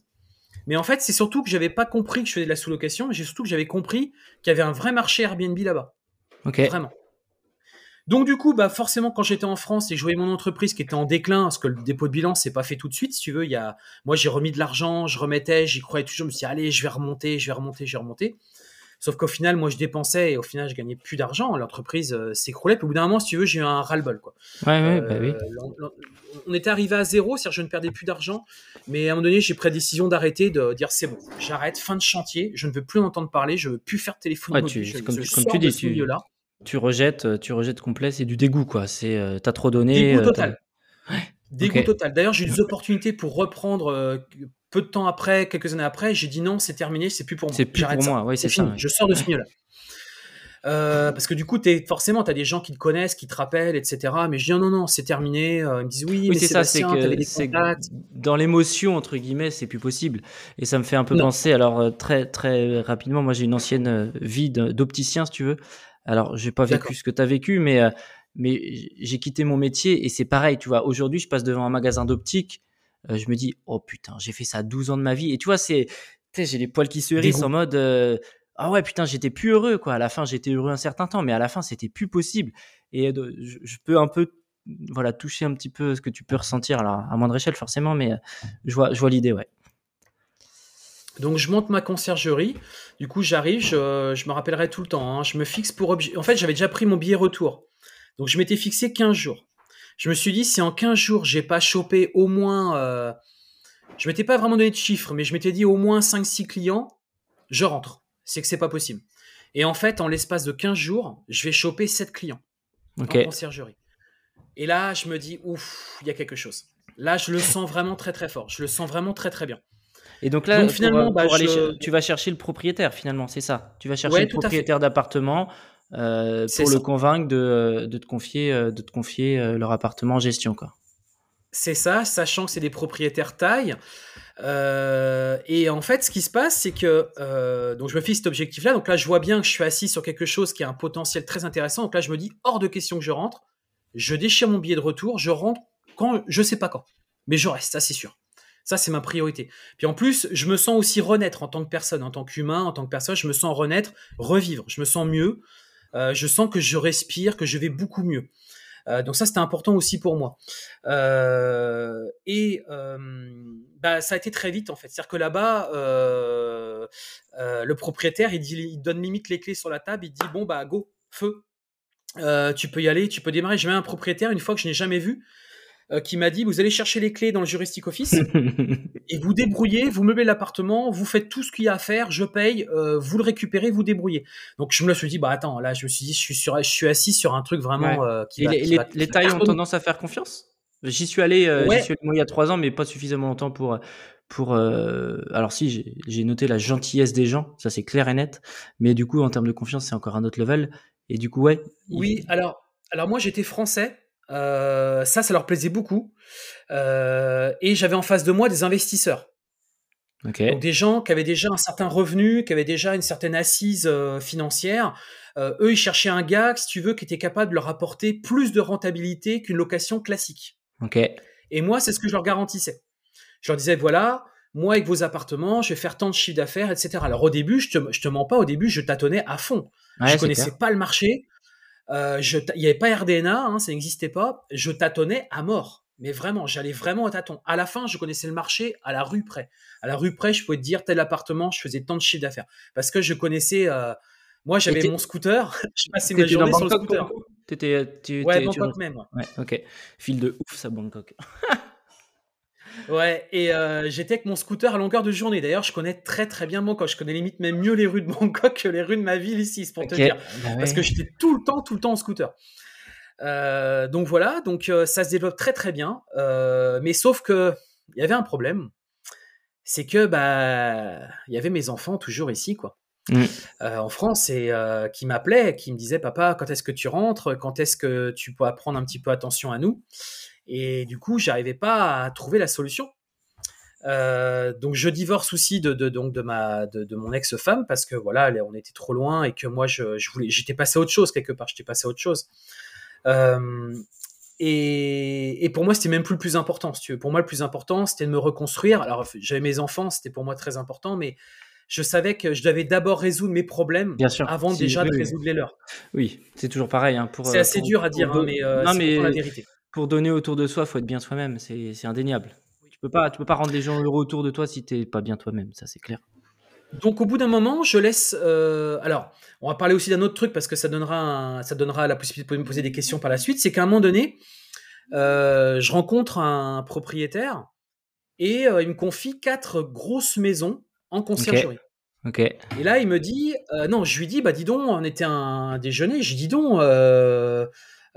Mais en fait, c'est surtout que j'avais pas compris que je faisais de la sous-location, mais j'ai surtout que j'avais compris qu'il y avait un vrai marché Airbnb là-bas. Ok. Vraiment. Donc du coup, bah forcément, quand j'étais en France et je voyais mon entreprise qui était en déclin, parce que le dépôt de bilan c'est pas fait tout de suite, si tu veux, il y a, moi j'ai remis de l'argent, je remettais, j'y croyais toujours, je me suis dit, allez, je vais remonter, je vais remonter, je vais remonter. Sauf qu'au final, moi, je dépensais et au final, je gagnais plus d'argent. L'entreprise euh, s'écroulait. Puis au bout d'un moment, si tu veux, j'ai eu un ras-le-bol. Quoi. Ouais, ouais, bah oui. Euh, on était arrivé à zéro, c'est-à-dire je ne perdais plus d'argent. Mais à un moment donné, j'ai pris la décision d'arrêter, de dire c'est bon, j'arrête, fin de chantier, je ne veux plus en entendre parler, je ne veux plus faire de téléphone ouais, tu, comme, tu dis, tu, tu, rejettes, euh, tu rejettes complet, c'est du dégoût, quoi. C'est, t'as trop donné. Dégoût total. Dégoût total. D'ailleurs, j'ai eu des [laughs] opportunités pour reprendre peu de temps après, quelques années après, j'ai dit non, c'est terminé, c'est plus pour moi. C'est plus pour moi, oui, c'est ça. Je sors de ce milieu-là. Euh, parce que du coup, es, forcément, tu as des gens qui te connaissent, qui te rappellent, etc. Mais je dis non, non, c'est terminé. Euh, ils me disent oui, mais c'est ça, c'est que dans l'émotion, entre guillemets, c'est plus possible. Et ça me fait un peu penser, alors euh, très, très rapidement, moi j'ai une ancienne vie d'opticien, si tu veux. Alors, j'ai pas vécu ce que tu as vécu, mais, mais j'ai quitté mon métier et c'est pareil, tu vois. Aujourd'hui, je passe devant un magasin d'optique euh, je me dis, oh putain, j'ai fait ça 12 ans de ma vie. Et tu vois, c'est, j'ai les poils qui se hérissent en mode, euh, ah ouais, putain, j'étais plus heureux, quoi. À la fin, j'étais heureux un certain temps, mais à la fin, c'était plus possible. Et je, peux un peu, voilà, toucher un petit peu ce que tu peux ressentir, alors à moindre échelle, forcément, mais euh, je vois, je vois l'idée, ouais. Donc je monte ma conciergerie. Du coup, j'arrive, je, je, me rappellerai tout le temps. Hein. Je me fixe pour objet. En fait, j'avais déjà pris mon billet retour. Donc je m'étais fixé 15 jours je me suis dit, si en 15 jours, j'ai pas chopé au moins. Euh, je m'étais pas vraiment donné de chiffres, mais je m'étais dit au moins 5-6 clients, je rentre. C'est que c'est pas possible. Et en fait, en l'espace de 15 jours, je vais choper 7 clients en conciergerie. Et là, je me dis, ouf, il y a quelque chose. Là, je le [laughs] sens vraiment très très fort. Je le sens vraiment très très bien. Et donc là, finalement, bah, tu vas chercher le propriétaire, finalement, c'est ça. Tu vas chercher le propriétaire d'appartement euh, pour le convaincre de, de, te confier, euh, de te confier euh, leur appartement en gestion. Quoi. C'est ça, sachant que c'est des propriétaires taille. et en fait, ce qui se passe, c'est que donc je me fixe cet objectif-là. Donc là, je vois bien que je suis assis sur quelque chose qui a un potentiel très intéressant. Donc là, je me dis hors de question que je rentre. Je déchire mon billet de retour. Je rentre quand je sais pas quand, mais je reste, ça c'est sûr. Ça, c'est ma priorité. Puis en plus, je me sens aussi renaître en tant que personne, en tant qu'humain, en tant que personne. Je me sens renaître, revivre. Je me sens mieux. Euh, je sens que je respire, que je vais beaucoup mieux. Euh, donc ça, c'était important aussi pour moi. Euh, et bah, ça a été très vite en fait. C'est-à-dire que là-bas, le propriétaire, il, dit, il donne limite les clés sur la table, il dit bon bah go, feu, tu peux y aller, tu peux démarrer. J'ai même un propriétaire une fois que je n'ai jamais vu qui m'a dit vous allez chercher les clés dans le juristic office [laughs] et vous débrouillez, vous meublez l'appartement, vous faites tout ce qu'il y a à faire, je paye, euh, vous le récupérez, vous débrouillez. Donc je me suis dit bah attends là je me suis dit je suis sur, je suis assis sur un truc vraiment euh, qui, va, les, les tailles ont tendance à faire confiance? J'y suis allé, suis moi il y a trois ans, mais pas suffisamment longtemps pour pour alors si j'ai noté la gentillesse des gens, ça c'est clair et net, mais du coup en termes de confiance c'est encore un autre level. Et du coup ouais. Oui alors alors moi j'étais français euh, ça, ça leur plaisait beaucoup. Euh, et j'avais en face de moi des investisseurs. Donc des gens qui avaient déjà un certain revenu, qui avaient déjà une certaine assise euh, financière. eux, ils cherchaient un gars, si tu veux, qui était capable de leur apporter plus de rentabilité qu'une location classique. Et moi, c'est ce que je leur garantissais. Je leur disais, voilà, moi, avec vos appartements, je vais faire tant de chiffre d'affaires, etc. Alors au début, je te, je te mens pas, au début, je tâtonnais à fond. je connaissais pas le marché. Euh, il n'y avait pas RDNA, hein, ça n'existait pas. Je tâtonnais à mort. Mais vraiment, j'allais vraiment à tâton. À la fin, je connaissais le marché à la rue près. À la rue près, je pouvais te dire tel appartement, je faisais tant de chiffre d'affaires. Parce que je connaissais. Euh, moi, j'avais mon scooter. [laughs] je passais mes journées sur le scooter. T'étais, ouais, Bangkok même. Ouais. ok. Fil de ouf, ça, Bangkok. [laughs] ouais, et euh, j'étais avec mon scooter à longueur de journée. D'ailleurs, je connais très très bien Bangkok. Je connais limite même mieux les rues de Bangkok que les rues de ma ville ici, c'est pour te dire. Bah Parce que j'étais tout le temps, tout le temps en scooter. Euh, donc voilà, donc euh, ça se développe très très bien. mais sauf que il y avait un problème, c'est que bah il y avait mes enfants toujours ici quoi. Mmh. Euh, en France et euh, qui m'appelait, qui me disait papa quand est-ce que tu rentres, quand est-ce que tu peux prendre un petit peu attention à nous? Et du coup j'arrivais pas à trouver la solution. Euh, donc je divorce aussi de, donc de ma de, mon ex-femme parce que voilà on était trop loin et que moi je, voulais j'étais passé à autre chose quelque part j'étais passé à autre chose et, et, pour moi c'était même plus le plus important si tu veux pour moi le plus important c'était de me reconstruire alors j'avais mes enfants c'était pour moi très important mais je savais que je devais d'abord résoudre mes problèmes avant déjà de résoudre les leurs. Oui, c'est toujours pareil. Hein, c'est assez euh, dur à dire, hein, mais, euh, c'est la vérité. Pour donner autour de soi, il faut être bien soi-même. C'est indéniable. Tu peux pas, tu peux pas rendre les gens heureux autour de toi si tu n'es pas bien toi-même. Ça, c'est clair. Donc au bout d'un moment, je laisse. Euh, alors, on va parler aussi d'un autre truc parce que ça donnera, ça donnera la possibilité de me poser des questions par la suite. C'est qu'à un moment donné, je rencontre un propriétaire et il me confie quatre grosses maisons en conciergerie. Ok. Et là, il me dit, euh, non, je lui dis, bah dis donc, on était un déjeuner, je dis donc, euh,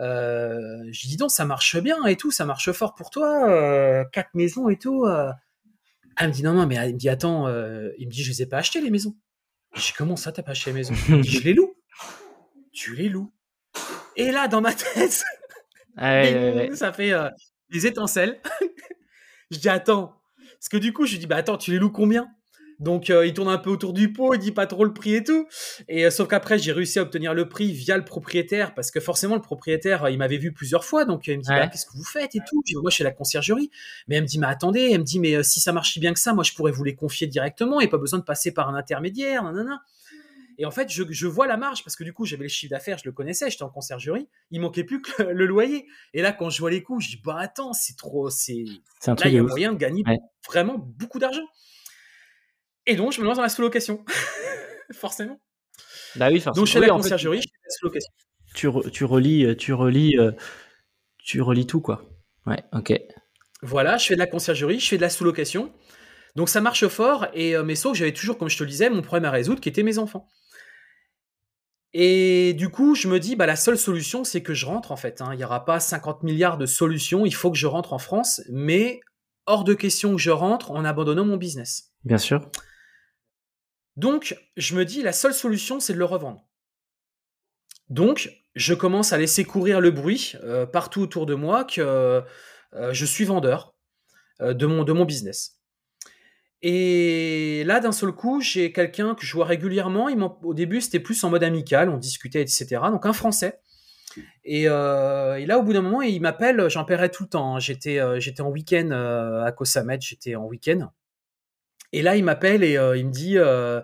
euh, je dis donc, ça marche bien et tout, ça marche fort pour toi, euh, quatre maisons et tout. Elle me dit, non, non, mais il me dit, attends, il me dit, je les ai pas achetées les maisons. Je dis, comment ça, t'as pas acheté les maisons? Il me dit, je les loue. Tu les loues. Et là, dans ma tête, [laughs] ah [laughs] ça fait des étincelles. [laughs] je dis, attends, parce que du coup, je lui dis, bah attends, tu les loues combien? Donc euh, il tourne un peu autour du pot, il dit pas trop le prix et tout. Et euh, sauf qu'après j'ai réussi à obtenir le prix via le propriétaire parce que forcément le propriétaire euh, il m'avait vu plusieurs fois donc il me dit bah, qu'est-ce que vous faites et tout? moi je fais la conciergerie. Mais elle me dit mais attendez, elle me dit mais si ça marche bien que ça, moi je pourrais vous les confier directement et pas besoin de passer par un intermédiaire. Nanana. Et en fait, je, vois la marge parce que du coup, j'avais le chiffre d'affaires, je le connaissais, j'étais en conciergerie. Il manquait plus que le loyer. Et là, quand je vois les coûts, je dis bah attends, c'est trop, c'est là il y a moyen de gagner vraiment beaucoup d'argent. Et donc, je me lance dans la sous-location. [laughs] forcément. Bah oui, forcément. Donc, je fais la conciergerie, je fais la sous-location. Tu, tu relis, euh, tu relis, euh, tu relis tout, quoi. Ouais, ok. Voilà, je fais de la conciergerie, je fais de la sous-location. Donc, ça marche fort. Et, euh, mais sauf que j'avais toujours, comme je te le disais, mon problème à résoudre qui était mes enfants. Et du coup, je me dis, bah, la seule solution, c'est que je rentre, en fait. Hein. Il n'y aura pas 50 milliards de solutions. Il faut que je rentre en France. Mais hors de question que je rentre en abandonnant mon business. Bien sûr. Donc, je me dis, la seule solution, c'est de le revendre. Donc, je commence à laisser courir le bruit euh, partout autour de moi que euh, je suis vendeur euh, de, mon, business. Et là, d'un seul coup, j'ai quelqu'un que je vois régulièrement. Au début, c'était plus en mode amical, on discutait, etc. Donc, un Français. Et, là, au bout d'un moment, il m'appelle, j'en paierai tout le temps. Hein. J'étais, en week-end à Koh j'étais en week-end. Et là, il m'appelle et euh, il me dit euh,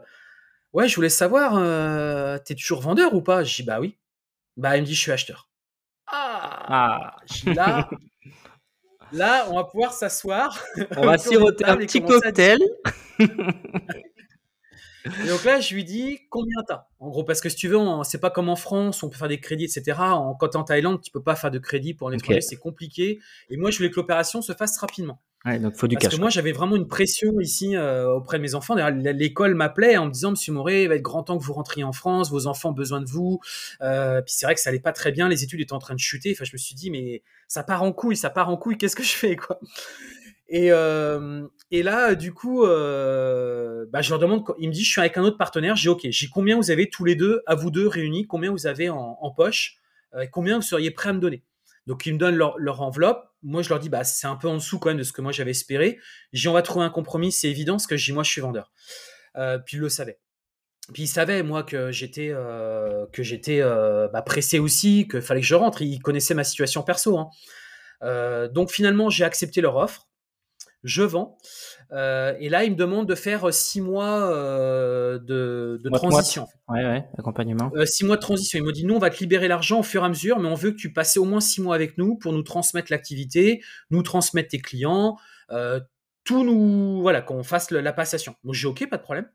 Ouais, je voulais savoir, euh, t'es toujours vendeur ou pas? Je dis Bah oui. Bah, il me dit Je suis acheteur. Ah, ah. là, là, on va pouvoir s'asseoir. [laughs] On va siroter un petit cocktail. Et donc là, je lui dis combien t'as? En gros, parce que si tu veux, c'est pas comme en France, on peut faire des crédits, etc. En, quand t'es en Thaïlande, tu peux pas faire de crédit pour un étranger, c'est compliqué. Et moi, je voulais que l'opération se fasse rapidement. Ouais, donc faut du Parce que moi, j'avais vraiment une pression ici euh, auprès de mes enfants. L'école m'appelait en me disant, Monsieur Moret, il va être grand temps que vous rentriez en France, vos enfants ont besoin de vous. Euh, puis c'est vrai que ça allait pas très bien, les études étaient en train de chuter. Enfin, je me suis dit, mais ça part en couille, ça part en couille, qu'est-ce que je fais, quoi? Et, euh, et là, du coup, bah, je leur demande, il me dit, je suis avec un autre partenaire. J'ai OK, j'ai combien vous avez tous les deux, à vous deux réunis, combien vous avez en, en poche, combien vous seriez prêt à me donner? Donc ils me donnent leur, enveloppe. Moi, je leur dis, bah, c'est un peu en dessous quand de ce que moi j'avais espéré. J'ai on va trouver un compromis, c'est évident, parce que je dis, moi, je suis vendeur. Euh, puis ils le savaient. Puis ils savaient, moi, que j'étais euh, que j'étais euh, bah, pressé aussi, qu'il fallait que je rentre. Ils connaissaient ma situation perso. Hein. Donc finalement, j'ai accepté leur offre je vends. Euh, et là, il me demande de faire six mois euh, de, transition. Ouais, ouais, accompagnement. Euh, six mois de transition. Il m'a dit, nous, on va te libérer l'argent au fur et à mesure, mais on veut que tu passes au moins six mois avec nous pour nous transmettre l'activité, nous transmettre tes clients, tout nous, voilà, qu'on fasse la passation. Donc j'ai OK, pas de problème.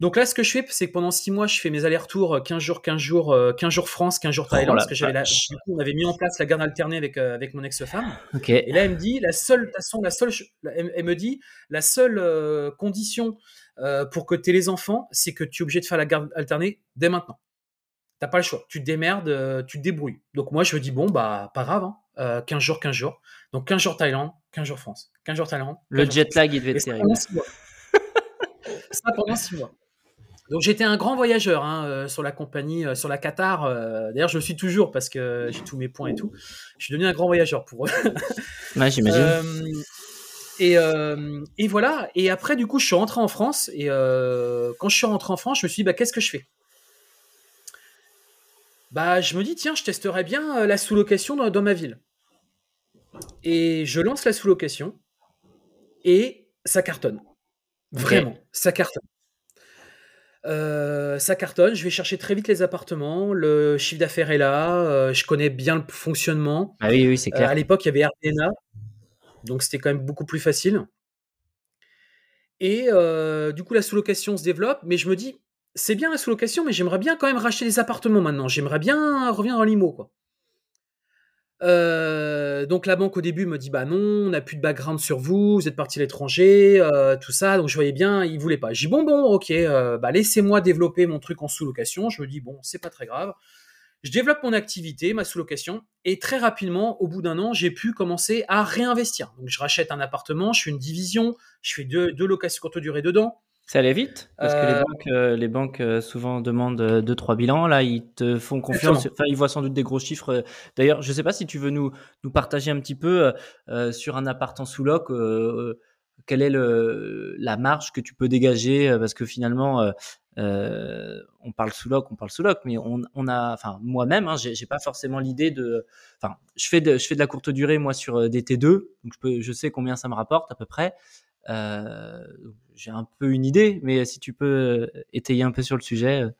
Donc là, ce que je fais, c'est que pendant six mois, je fais mes allers-retours 15 jours, 15 jours, 15 jours France, 15 jours Thaïlande, parce que j'avais la, du coup, on avait mis en place la garde alternée avec, avec mon ex-femme. Et là, elle me dit, la seule, façon, la seule, elle, me dit, la seule condition pour que tu aies les enfants, c'est que tu es obligé de faire la garde alternée dès maintenant. T'as pas le choix. Tu te démerdes, tu te débrouilles. Donc moi, je me dis, bon, bah, pas grave, hein, 15 jours, 15 jours. Donc 15 jours Thaïlande, 15 jours France. 15 jours Thaïlande. Le jet lag, il devait être terrible. Ça pendant 6 mois. Donc j'étais un grand voyageur hein, euh, sur la compagnie, euh, sur la Qatar. Euh, d'ailleurs, je le suis toujours parce que j'ai tous mes points et tout. Je suis devenu un grand voyageur pour eux. [laughs] ouais, j'imagine. Et, et, voilà. Et après, du coup, je suis rentré en France. Et quand je suis rentré en France, je me suis dit, bah, qu'est-ce que je fais? Bah, je me dis, tiens, je testerai bien la sous-location dans, ma ville. Et je lance la sous-location et ça cartonne. Vraiment, ça cartonne. Euh, ça cartonne, je vais chercher très vite les appartements, le chiffre d'affaires est là, euh, je connais bien le fonctionnement. Ah oui, oui, c'est clair. Euh, à l'époque, il y avait Ardena, donc c'était quand même beaucoup plus facile. Et du coup, la sous-location se développe, mais je me dis, c'est bien la sous-location, mais j'aimerais bien quand même racheter des appartements maintenant. J'aimerais bien revenir en limo, quoi. Euh, donc la banque au début me dit bah non, on n'a plus de background sur vous, vous êtes parti à l'étranger, euh, tout ça. Donc je voyais bien, ils voulaient pas. J'ai bon bon, ok, euh, bah laissez-moi développer mon truc en sous-location. Je me dis bon, c'est pas très grave. Je développe mon activité, ma sous-location, et très rapidement, au bout d'un an, j'ai pu commencer à réinvestir. Donc je rachète un appartement, je fais une division, je fais deux, deux locations courte durée dedans. Ça allait vite parce que les euh, banques, euh, les banques euh, souvent demandent deux trois bilans. Là, ils te font confiance. Enfin, ils voient sans doute des gros chiffres. D'ailleurs, je ne sais pas si tu veux nous nous partager un petit peu sur un appart en sous loc. quelle est le, la marge que tu peux dégager Parce que finalement, on parle sous loc, on parle sous loc, mais on, on a, enfin moi-même, hein, j'ai pas forcément l'idée de, enfin, je fais de, je fais de la courte durée moi sur des T2, donc je peux, je sais combien ça me rapporte à peu près. Euh, j'ai un peu une idée, mais si tu peux euh, étayer un peu sur le sujet. Euh.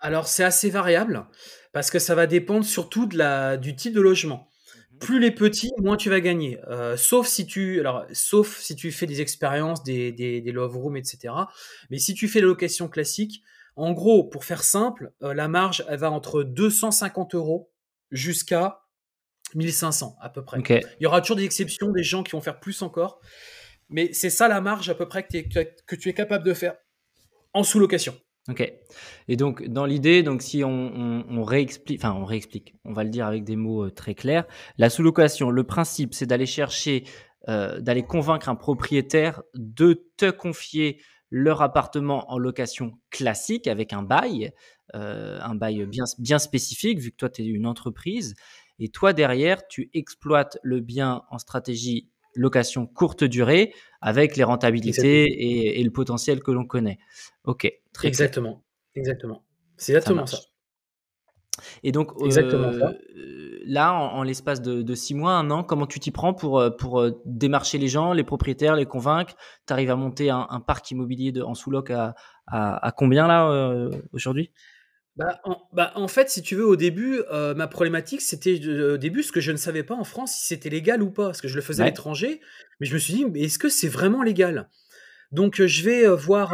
Alors c'est assez variable parce que ça va dépendre surtout de la, du type de logement. Mmh Plus les petits, moins tu vas gagner. sauf si tu, alors, sauf si tu fais des expériences, des, des, des love rooms, etc. Mais si tu fais la location classique, en gros, pour faire simple, la marge elle va entre 250 euros jusqu'à 1500 à peu près. Il y aura toujours des exceptions, des gens qui vont faire plus encore. Mais c'est ça la marge à peu près que, tu es capable de faire en sous-location. Ok. Et donc, dans l'idée, donc si on, réexplique, enfin, on réexplique, on va le dire avec des mots euh, très clairs, la sous-location, le principe, c'est d'aller chercher, euh, d'aller convaincre un propriétaire de te confier leur appartement en location classique avec un bail, euh, un bail bien, bien spécifique, vu que toi, tu es une entreprise. Et toi, derrière, tu exploites le bien en stratégie location courte durée avec les rentabilités et, le potentiel que l'on connaît. Ok, très Exactement, exactement. C'est exactement ça. Et donc, exactement euh, là, en, l'espace de, six mois, un an, comment tu t'y prends pour, euh, pour euh, démarcher les gens, les propriétaires, les convaincre? Tu arrives à monter un, parc immobilier de, en sous-loc à, à, combien là aujourd'hui? Bah en, bah, en, fait, si tu veux, au début, euh, ma problématique, c'était au début ce que je ne savais pas en France, si c'était légal ou pas, parce que je le faisais à l'étranger, mais je me suis dit, mais est-ce que c'est vraiment légal? Donc, euh, je vais euh, voir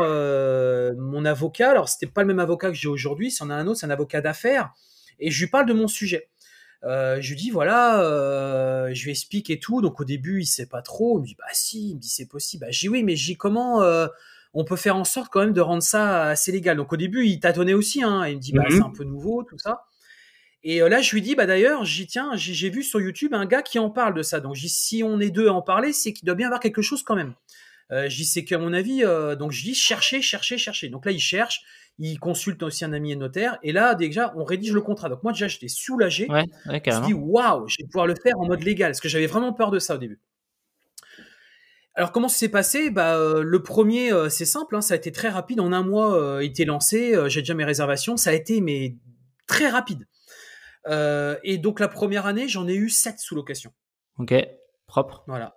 mon avocat. Alors, c'était pas le même avocat que j'ai aujourd'hui, c'en a un autre, c'est un avocat d'affaires, et je lui parle de mon sujet. je lui dis voilà, je lui explique et tout. Donc au début il sait pas trop. Il me dit bah si, il me dit c'est possible. Bah, j'ai oui, mais j'ai comment on peut faire en sorte quand même de rendre ça assez légal. Donc au début, il tâtonnait aussi, hein, il me dit bah, mhm. c'est un peu nouveau, tout ça. Et euh, là, je lui dis, bah d'ailleurs, j'y tiens, j'ai vu sur YouTube un gars qui en parle de ça. Donc, si on est deux à en parler, c'est qu'il doit bien avoir quelque chose quand même. Euh, je dis, c'est qu'à mon avis, euh, donc je dis, cherchez, cherchez, cherchez. Donc là, il cherche, il consulte aussi un ami et notaire. Et là, déjà, on rédige le contrat. Donc moi, déjà, j'étais soulagé. Ouais, ouais, je me dis, waouh, je vais pouvoir le faire en mode légal. Parce que j'avais vraiment peur de ça au début. Alors comment ça s'est passé? Bah euh, le premier, euh, c'est simple, hein, ça a été très rapide. En un mois, euh, il était lancé. J'ai déjà mes réservations. Ça a été mais très rapide. et donc la première année, j'en ai eu 7 sous location. Ok, propre. Voilà.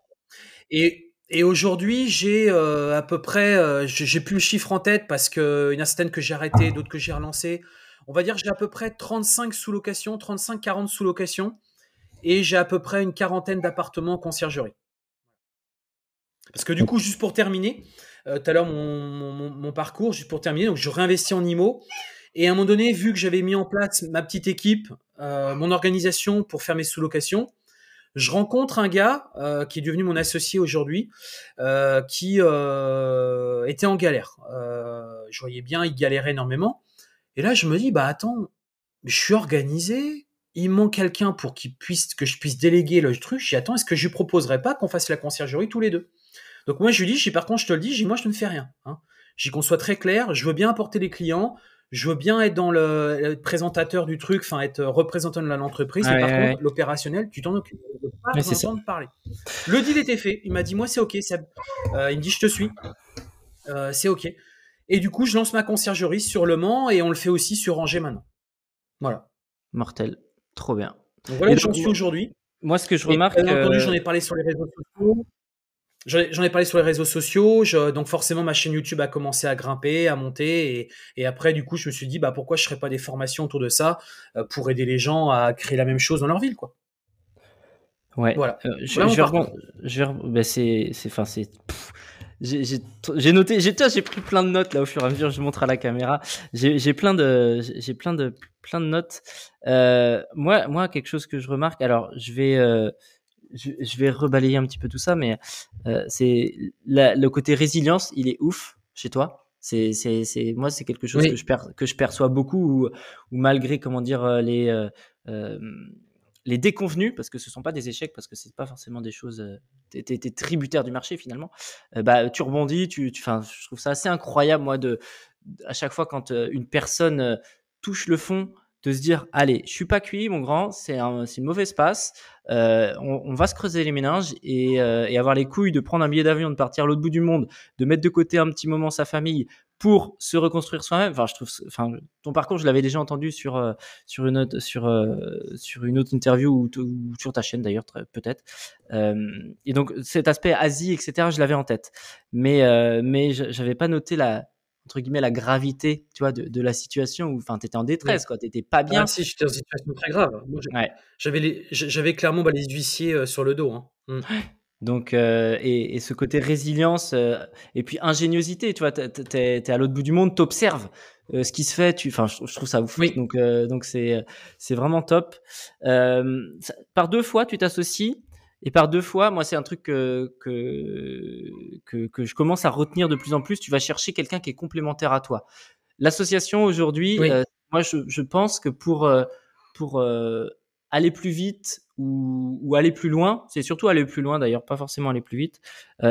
Et, et aujourd'hui, j'ai à peu près, j'ai plus le chiffre en tête parce que une certaines que j'ai arrêté, d'autres que j'ai relancé. On va dire j'ai à peu près 35 sous location, 35-40 sous location, et j'ai à peu près une quarantaine d'appartements en conciergerie. Parce que du coup, juste pour terminer, tout à l'heure mon, parcours, juste pour terminer. Donc, je réinvestis en IMO. Et à un moment donné, vu que j'avais mis en place ma petite équipe, mon organisation pour faire mes sous-locations, je rencontre un gars euh, qui est devenu mon associé aujourd'hui, euh, qui euh, était en galère. je voyais bien, il galérait énormément. Et là, je me dis, bah attends, je suis organisé. Il manque quelqu'un pour qu'il puisse que je puisse déléguer le truc. J'y attends. Est-ce que je lui proposerais pas qu'on fasse la conciergerie tous les deux? Donc moi, je lui dis, par contre, je te le dis, moi, je ne fais rien. Hein. J'y qu'on soit très clair. Je veux bien apporter les clients je veux bien être dans le, présentateur du truc, enfin être représentant de l'entreprise, mais par contre, l'opérationnel, tu t'en occupes. Je veux pas t'entendre parler. Le deal était fait. Il m'a dit, moi, c'est OK, euh, il me dit, je te suis. Euh, c'est OK. Et du coup, je lance ma conciergerie sur Le Mans et on le fait aussi sur Angers maintenant. Voilà. Mortel. Trop bien. Donc voilà, j'en suis aujourd'hui. Moi, ce que je remarque. Bien entendu, j'en ai parlé sur les réseaux sociaux. J'en ai parlé sur les réseaux sociaux, donc forcément ma chaîne YouTube a commencé à grimper, à monter, et, après du coup je me suis dit bah pourquoi je ferais pas des formations autour de ça euh, pour aider les gens à créer la même chose dans leur ville quoi. Ouais. Voilà. Euh, je, je, bah, c'est, enfin c'est. J'ai noté, j'ai j'ai pris plein de notes là au fur et à mesure. Je montre à la caméra. J'ai plein de, j'ai plein de, plein de notes. Euh, moi, moi, quelque chose que je remarque. Alors, je vais, je, vais rebalayer un petit peu tout ça, mais euh, c'est le côté résilience, il est ouf chez toi. C'est, c'est, c'est moi, c'est quelque chose que je que je perçois beaucoup, ou malgré comment dire euh, les euh, les déconvenus, parce que ce sont pas des échecs, parce que c'est pas forcément des choses. tu es, tributaire du marché finalement. bah, tu rebondis, tu, tu, je trouve ça assez incroyable moi de à chaque fois quand une personne touche le fond de se dire allez, je suis pas cuit, mon grand, c'est un, une mauvaise passe. Euh, on, va se creuser les méninges euh, et, avoir les couilles de prendre un billet d'avion, de partir à l'autre bout du monde, de mettre de côté un petit moment sa famille pour se reconstruire soi-même. Enfin, je trouve, enfin, ton parcours, je l'avais déjà entendu sur euh, sur une autre sur sur une autre interview ou, sur ta chaîne d'ailleurs, peut-être. et donc cet aspect Asie, etc., je l'avais en tête, mais mais j'avais pas noté la entre guillemets la gravité tu vois de, la situation où enfin tu étais en détresse quoi tu n'étais pas bien. Ah, si j'étais en situation très grave. J'avais j'avais clairement bah, les huissiers euh, sur le dos hein. mmh. [gasps] donc euh, et, ce côté résilience euh, et puis ingéniosité tu vois tu es, à l'autre bout du monde tu observes ce qui se fait tu enfin je, trouve ça ouf. Donc donc c'est c'est vraiment top. Par deux fois tu t'associes et par deux fois, moi, c'est un truc que, que, que, je commence à retenir de plus en plus. Tu vas chercher quelqu'un qui est complémentaire à toi. L'association aujourd'hui, euh, moi, je, je, pense que pour, euh, pour euh, aller plus vite ou, ou, aller plus loin, c'est surtout aller plus loin d'ailleurs, pas forcément aller plus vite,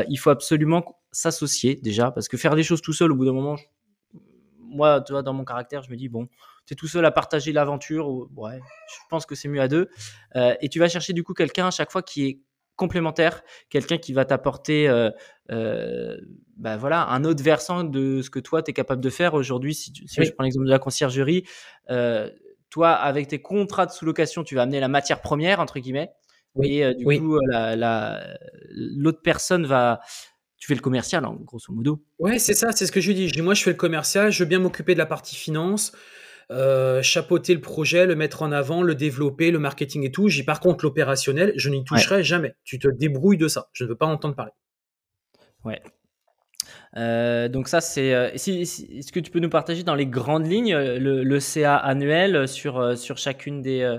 il faut absolument s'associer déjà, parce que faire des choses tout seul, au bout d'un moment, moi, tu vois, dans mon caractère, je me dis, bon, tu es tout seul à partager l'aventure, ouais, je pense que c'est mieux à deux. Euh, et tu vas chercher du coup quelqu'un à chaque fois qui est complémentaire, quelqu'un qui va t'apporter euh, euh, bah voilà, un autre versant de ce que toi, tu es capable de faire aujourd'hui. Si, je prends l'exemple de la conciergerie, toi, avec tes contrats de sous-location, tu vas amener la matière première, entre guillemets. Et du coup, l'autre personne va, tu fais le commercial, en grosso modo. Ouais, c'est ça, c'est ce que je dis. Moi, je fais le commercial, je veux bien m'occuper de la partie finance, euh, chapeauter le projet, le mettre en avant, le développer, le marketing et tout. J'ai par contre l'opérationnel, je n'y toucherai jamais. Tu te débrouilles de ça. Je ne veux pas entendre parler. Ouais. Euh, donc ça c'est. Euh, est-ce que tu peux nous partager dans les grandes lignes le, CA annuel sur sur chacune des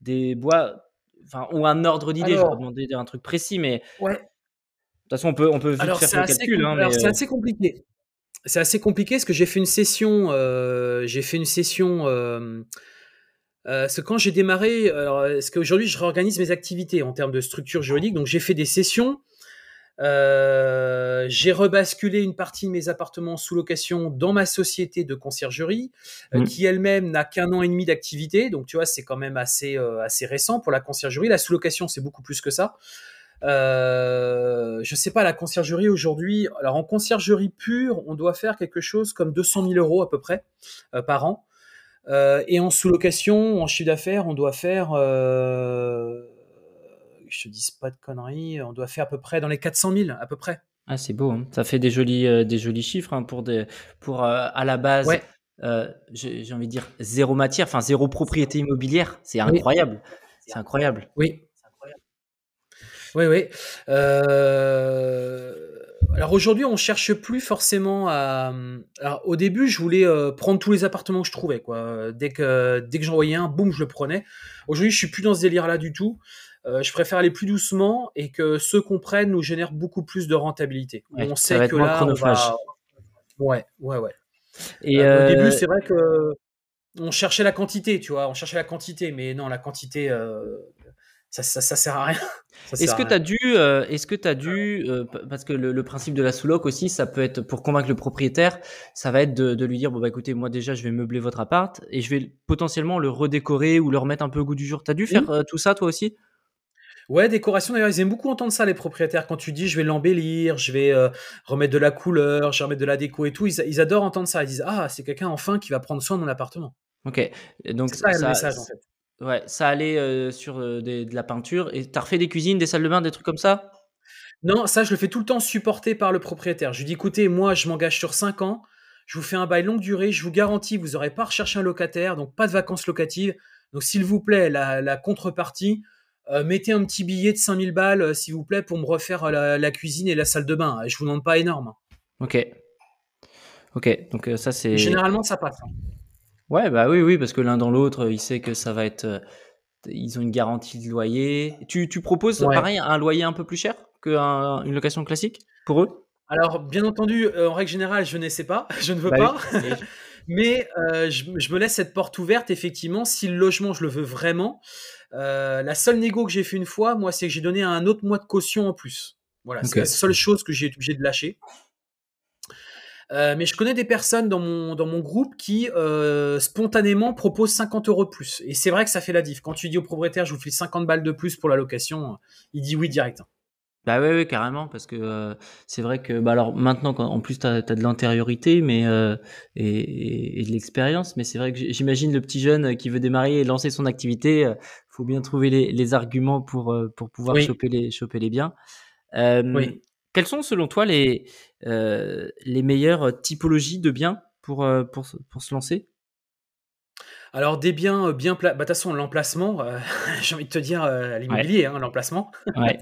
des bois, enfin ou un ordre d'idée. Je vais demander un truc précis, mais ouais. De toute façon, on peut, on peut vite faire le calcul. Hein, c'est assez compliqué c'est assez compliqué parce que j'ai fait une session, euh, j'ai fait une session. Euh, euh, que quand j'ai démarré, alors, ce qu'aujourd'hui je réorganise mes activités en termes de structure juridique, donc j'ai fait des sessions. Euh, j'ai rebasculé une partie de mes appartements sous location dans ma société de conciergerie, mmh. qui elle-même n'a qu'un an et demi d'activité. Donc tu vois, c'est quand même assez assez récent pour la conciergerie. La sous location, c'est beaucoup plus que ça. Euh, je sais pas, la conciergerie aujourd'hui, alors en conciergerie pure, on doit faire quelque chose comme 200 000 euros à peu près euh, par an. Euh, et en sous-location, en chiffre d'affaires, on doit faire, euh, je te dis pas de conneries, on doit faire à peu près dans les 400 000 à peu près. Ah, c'est beau, hein. ça fait des jolis, euh, des jolis chiffres hein, pour, des, pour à la base. j'ai envie de dire zéro matière, enfin zéro propriété immobilière, c'est incroyable, c'est incroyable. Oui, oui, oui. Euh, alors aujourd'hui, on cherche plus forcément à. Alors au début, je voulais euh, prendre tous les appartements que je trouvais. Quoi. Dès que dès que j'en voyais un, boum, je le prenais. Aujourd'hui, je suis plus dans ce délire-là du tout. Euh, je préfère aller plus doucement et que ceux qu'on prenne nous génèrent beaucoup plus de rentabilité. on sait que là, on va... ouais, ouais, ouais. Et Au début, c'est vrai que on cherchait la quantité, tu vois, on cherchait la quantité, mais non, la quantité, ça, ça, ça, sert à rien. [laughs] Est-ce que tu as dû, euh, est-ce que as dû, euh, parce que le, principe de la sous-loc aussi, ça peut être pour convaincre le propriétaire, ça va être de, lui dire bon bah écoutez, moi déjà je vais meubler votre appart et je vais potentiellement le redécorer ou le remettre un peu au goût du jour. Tu as dû faire euh, tout ça toi aussi? Ouais, décoration d'ailleurs, ils aiment beaucoup entendre ça les propriétaires quand tu dis je vais l'embellir, je vais remettre de la couleur, je vais remettre de la déco et tout, ils, ils adorent entendre ça. Ils disent ah c'est quelqu'un enfin qui va prendre soin de mon appartement. Ok, donc ça, ça, le message en fait. Ouais, ça allait euh, sur euh, de la peinture. Et t'as refait des cuisines, des salles de bain, des trucs comme ça? Non, ça, je le fais tout le temps supporter par le propriétaire. Je lui dis, écoutez, moi, je m'engage sur 5 ans. Je vous fais un bail longue durée. Je vous garantis, vous n'aurez pas recherché un locataire, donc pas de vacances locatives. Donc, s'il vous plaît, la, contrepartie, euh, mettez un petit billet de 5000 balles, s'il vous plaît, pour me refaire la, cuisine et la salle de bain. Je vous demande pas énorme. Ok. Ok, donc ça, c'est. Généralement, ça passe. Hein. Ouais, bah oui, oui, parce que l'un dans l'autre, il sait que ça va être. Euh, ils ont une garantie de loyer. Tu, tu proposes, pareil, un loyer un peu plus cher qu'une location classique pour eux? Alors, bien entendu, euh, en règle générale, je ne sais pas, [laughs] je ne veux bah pas. [laughs] Mais euh, je, me laisse cette porte ouverte, effectivement, si le logement, je le veux vraiment. la seule négo que j'ai fait une fois, moi, c'est que j'ai donné un autre mois de caution en plus. Voilà, c'est la seule chose que j'ai été obligé de lâcher. Euh, mais je connais des personnes dans mon, dans mon groupe qui euh, spontanément proposent 50 euros de plus. Et c'est vrai que ça fait la diff. Quand tu dis au propriétaire, je vous fais 50 balles de plus pour la location, il dit oui direct. Bah oui, oui, carrément, parce que euh, c'est vrai que, bah alors maintenant, en plus, tu as, de l'antériorité mais et, et, de l'expérience, mais c'est vrai que j'imagine le petit jeune qui veut démarrer et lancer son activité, il faut bien trouver les, les arguments pour, pour pouvoir choper, les, choper les biens. oui. Quelles sont selon toi les, euh, les meilleures typologies de biens pour, euh, pour, pour se lancer? Alors des biens euh, bien, bah, de toute façon l'emplacement, [laughs] j'ai envie de te dire l'immobilier, hein, l'emplacement. Ouais.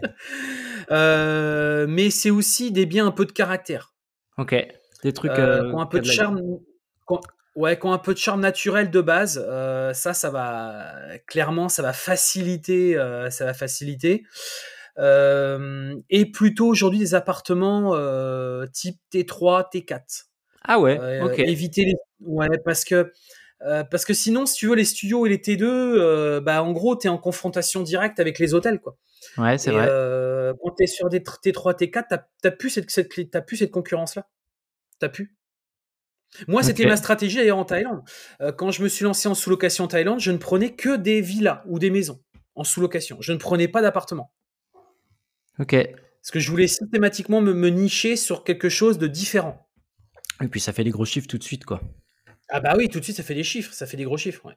[laughs] mais c'est aussi des biens un peu de caractère. Ok. Des trucs qui ont un peu de charme. ouais, qui ont un peu de charme naturel de base. ça, ça va clairement, ça va faciliter, ça va faciliter. Euh, et plutôt aujourd'hui des appartements euh, type T3, T4. Ah ouais, euh, ok. Éviter les... Ouais, parce que parce que sinon, si tu veux, les studios et les T2, bah, en gros, tu es en confrontation directe avec les hôtels. Quoi. Ouais, c'est vrai. quand tu es sur des T3, T4, tu n'as plus cette, cette, plus cette concurrence-là. Tu plus. Moi, c'était ma stratégie d'ailleurs en Thaïlande. quand je me suis lancé en sous-location en Thaïlande, je ne prenais que des villas ou des maisons en sous-location. Je ne prenais pas d'appartements. Ok. Parce que je voulais systématiquement me, nicher sur quelque chose de différent. Et puis ça fait des gros chiffres tout de suite, quoi. Ah bah oui, tout de suite ça fait des chiffres, ça fait des gros chiffres, ouais.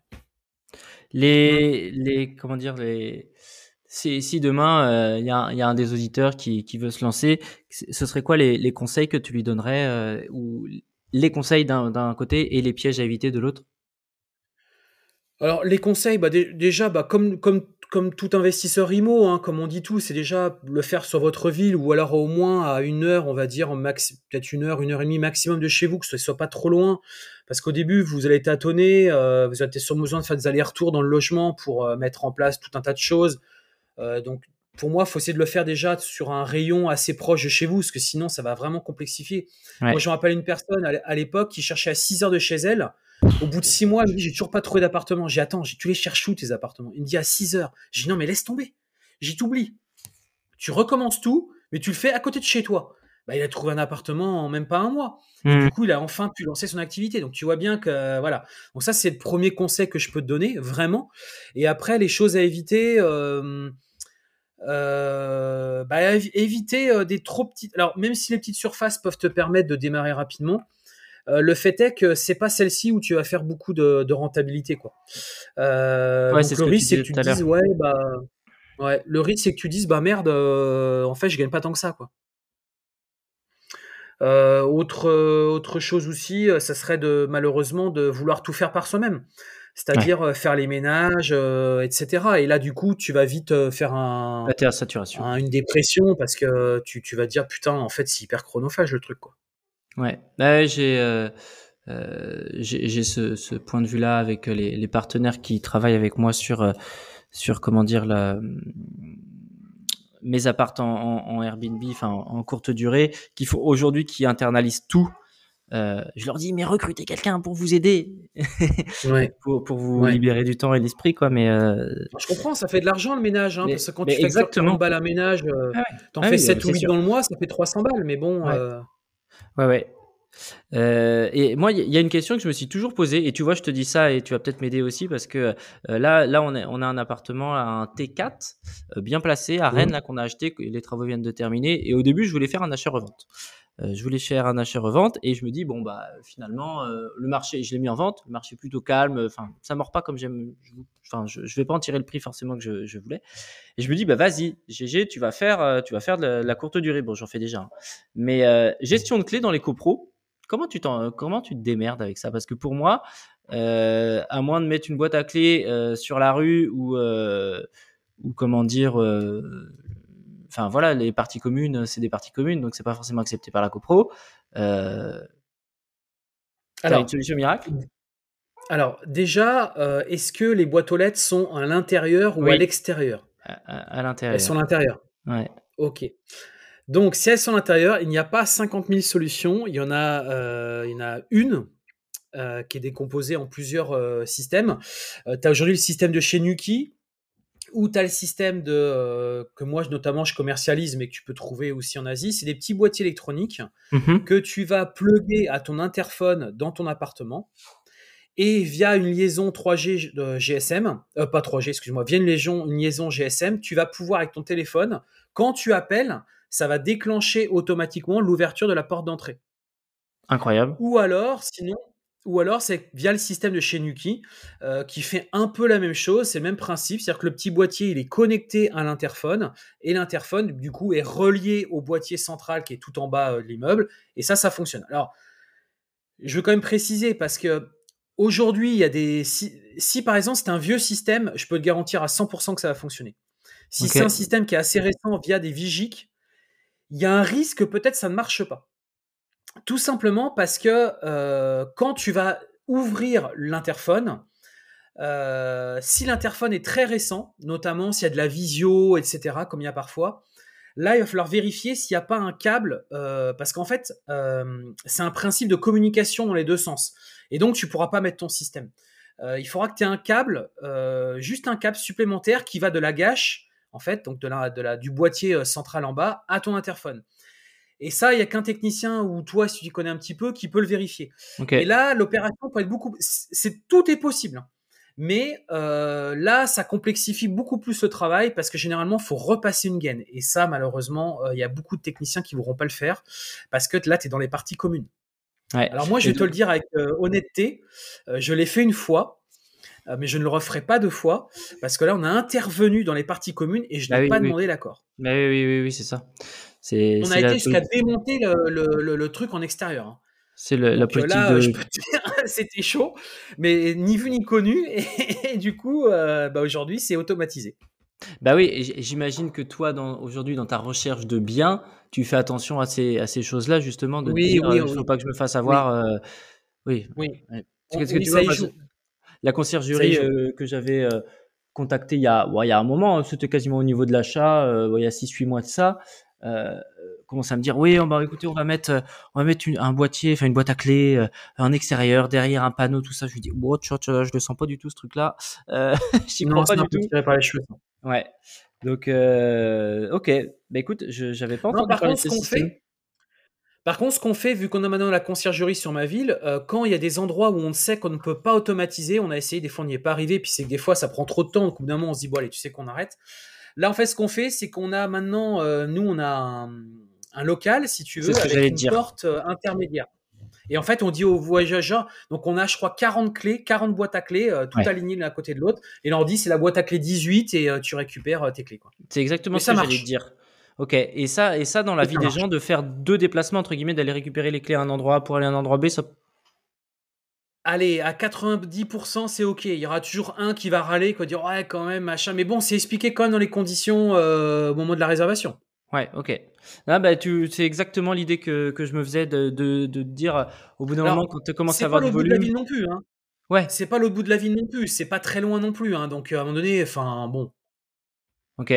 Les, les comment dire, les, si, si demain euh, il y, a, un des auditeurs qui, veut se lancer, ce serait quoi les, conseils que tu lui donnerais euh, ou les conseils d'un côté et les pièges à éviter de l'autre? Alors les conseils, bah, déjà, bah, comme, comme comme tout investisseur IMO, hein, comme on dit tout, c'est déjà le faire sur votre ville ou alors au moins à une heure, on va dire, peut-être une heure, une heure et demie maximum de chez vous, que ce soit pas trop loin. Parce qu'au début, vous allez tâtonner, euh, vous avez sur besoin de faire des allers-retours dans le logement pour euh, mettre en place tout un tas de choses. Euh, donc, pour moi, il faut essayer de le faire déjà sur un rayon assez proche de chez vous, parce que sinon, ça va vraiment complexifier. Moi, je me rappelle une personne à l'époque qui cherchait à 6 heures de chez elle. Au bout de six mois, je dis, j'ai toujours pas trouvé d'appartement. J'ai attends, tu les cherches où tes appartements? Il me dit à 6 heures. J'ai dit non, mais laisse tomber. J'ai t'oublie. Tu recommences tout, mais tu le fais à côté de chez toi. Bah, il a trouvé un appartement en même pas un mois. Mmh. Du coup, il a enfin pu lancer son activité. Donc, tu vois bien que voilà. Donc ça, c'est le premier conseil que je peux te donner, vraiment. Et après, les choses à éviter. Euh, euh, bah, éviter euh, des trop petites. Alors, même si les petites surfaces peuvent te permettre de démarrer rapidement, euh, le fait est que c'est pas celle-ci où tu vas faire beaucoup de, rentabilité, quoi. Euh, le risque, c'est que tu dises, ouais, bah, ouais, le risque, c'est que tu dises, bah merde, euh, en fait, je gagne pas tant que ça, quoi. autre, autre chose aussi, ça serait de malheureusement de vouloir tout faire par soi-même. c'est-à-dire faire les ménages, etc. Et là, du coup, tu vas vite faire un, à saturation. une dépression parce que tu, tu vas te dire putain, en fait, c'est hyper chronophage le truc, quoi. Ouais, j'ai j'ai ce, ce, point de vue-là avec les, les, partenaires qui travaillent avec moi sur sur comment dire la mes apparts en, en, Airbnb, enfin en, courte durée, qu'il faut aujourd'hui qui internalisent tout. Euh, je leur dis mais recrutez quelqu'un pour vous aider, [laughs] pour, pour, vous libérer du temps et l'esprit quoi. Mais euh... je comprends, ça fait de l'argent le ménage, hein, parce que quand tu fais exactement balles à ménage, euh, ah t'en ah fais 7 ou 8 dans le mois, ça fait 300 balles, mais bon. Ouais ouais. Euh, et moi, il y a une question que je me suis toujours posée, et tu vois, je te dis ça, et tu vas peut-être m'aider aussi, parce que euh, là, là, on, on a un appartement, un T4, euh, bien placé à Rennes, là qu'on a acheté, les travaux viennent de terminer, et au début, je voulais faire un achat-revente. Je voulais faire un achat-revente, et je me dis bon bah finalement, le marché, je l'ai mis en vente, le marché est plutôt calme, enfin ça mord pas comme j'aime, enfin je, je vais pas en tirer le prix forcément que je, je voulais, et je me dis bah vas-y, GG, tu vas faire, tu vas faire de la, courte durée, bon j'en fais déjà, hein. mais gestion de clés dans les copros Comment tu, comment tu te démerdes avec ça? Parce que pour moi, euh, à moins de mettre une boîte à clés euh, sur la rue ou, euh, ou comment dire, enfin voilà, les parties communes, c'est des parties communes, donc c'est pas forcément accepté par la copro. alors, une solution miracle? Alors déjà, est-ce que les boîtes aux lettres sont à l'intérieur ou à l'extérieur? À, l'intérieur. Elles sont à l'intérieur. Ouais. Ok. Donc, si elles sont à l'intérieur, il n'y a pas 50 000 solutions. Il y en a, euh, il y en a une euh, qui est décomposée en plusieurs euh, systèmes. tu as aujourd'hui le système de chez Nuki, ou tu as le système de, que moi notamment je commercialise, mais que tu peux trouver aussi en Asie. C'est des petits boîtiers électroniques mmh que tu vas plugger à ton interphone dans ton appartement. Et via une liaison 3G de GSM, pas 3G, excuse-moi, via une liaison, une liaison GSM, tu vas pouvoir avec ton téléphone, quand tu appelles, ça va déclencher automatiquement l'ouverture de la porte d'entrée. Incroyable. Ou alors, sinon, ou alors c'est via le système de chez Nuki euh, qui fait un peu la même chose, c'est le même principe, c'est-à-dire que le petit boîtier il est connecté à l'interphone et l'interphone du coup est relié au boîtier central qui est tout en bas euh, de l'immeuble et ça ça fonctionne. Alors je veux quand même préciser parce que aujourd'hui il y a des si, si par exemple c'est un vieux système, je peux te garantir à 100% que ça va fonctionner. Si c'est un système qui est assez récent via des Vigic, il y a un risque que peut-être ça ne marche pas. Tout simplement parce que euh, quand tu vas ouvrir l'interphone, euh, si l'interphone est très récent, notamment s'il y a de la visio, etc., comme il y a parfois, là, il va falloir vérifier s'il n'y a pas un câble, euh, parce qu'en fait, c'est un principe de communication dans les deux sens. Et donc, tu ne pourras pas mettre ton système. il faudra que tu aies un câble, juste un câble supplémentaire qui va de la gâche en fait, donc de de la, du boîtier central en bas à ton interphone. Et ça, il n'y a qu'un technicien ou toi, si tu connais un petit peu, qui peut le vérifier. Et là, l'opération peut être beaucoup. C'est tout est possible. Hein. Mais euh, là, ça complexifie beaucoup plus le travail parce que généralement, il faut repasser une gaine. Et ça, malheureusement, euh, il y a beaucoup de techniciens qui ne voudront pas le faire parce que là, tu es dans les parties communes. Alors moi, je vais te le dire avec honnêteté, je l'ai fait une fois. Euh, mais je ne le referai pas deux fois parce que là, on a intervenu dans les parties communes et je n'ai bah pas demandé l'accord. Mais oui, oui, oui, c'est ça. On a été jusqu'à démonter le, le, truc en extérieur. Hein. C'est la politique là, de... [laughs] c'était chaud, mais ni vu ni connu. [laughs] Et, du coup, euh, bah aujourd'hui, c'est automatisé. Bah oui, j'imagine que toi, aujourd'hui, dans ta recherche de biens, tu fais attention à ces, à ces choses-là, justement, de oui, dire, oui, il ne faut pas que je me fasse avoir. Oui. oui. oui. que, tu vois, la conciergerie euh, que j'avais euh, contactée il y, a, il y a un moment, hein, c'était quasiment au niveau de l'achat, euh, il y a 6-8 mois de ça, commence à me dire oui, on va écoutez, on va mettre, on va mettre un boîtier, enfin une boîte à clé en extérieur, derrière un panneau, tout ça. Je lui dis, oh, je, je, le sens pas du tout ce truc-là. Euh, [laughs] J'y crois pas du tout. Par les cheveux. Ouais. Donc, ok. Bah écoute, j'avais pas entendu non, par contre, ce qu'on fait, par contre, ce qu'on fait, vu qu'on a maintenant la conciergerie sur ma ville, euh, quand il y a des endroits où on sait qu'on ne peut pas automatiser, on a essayé, des fois on n'y est pas arrivé, puis c'est que des fois ça prend trop de temps, donc au bout d'un moment on se dit, bon allez, tu sais qu'on arrête. Là, en fait, ce qu'on fait, c'est qu'on a maintenant, euh, nous, on a un, local, si tu veux, avec une porte euh, intermédiaire. Et en fait, on dit aux voyageurs, donc on a, je crois, 40 clés, 40 boîtes à clés, tout alignées l'un à côté de l'autre. Et là, on dit, c'est la boîte à clés 18 et tu récupères tes clés. C'est exactement ce que j'allais dire. Ok, et ça, et ça dans la vie des gens, de faire deux déplacements, entre guillemets, d'aller récupérer les clés à un endroit pour aller à un endroit B, ça. Allez, à 90%, c'est OK. Il y aura toujours un qui va râler, qui va dire ouais, quand même, machin. Mais bon, c'est expliqué quand même dans les conditions euh, au moment de la réservation. Ouais, ok. Ah, bah, tu, c'est exactement l'idée que, que je me faisais de, de, de dire au bout d'un moment quand tu commences à avoir du volume. C'est pas le bout de la ville non plus. Hein. Ouais. C'est pas le bout de la ville non plus. C'est pas très loin non plus. Hein. Donc à un moment donné, enfin bon. Ok.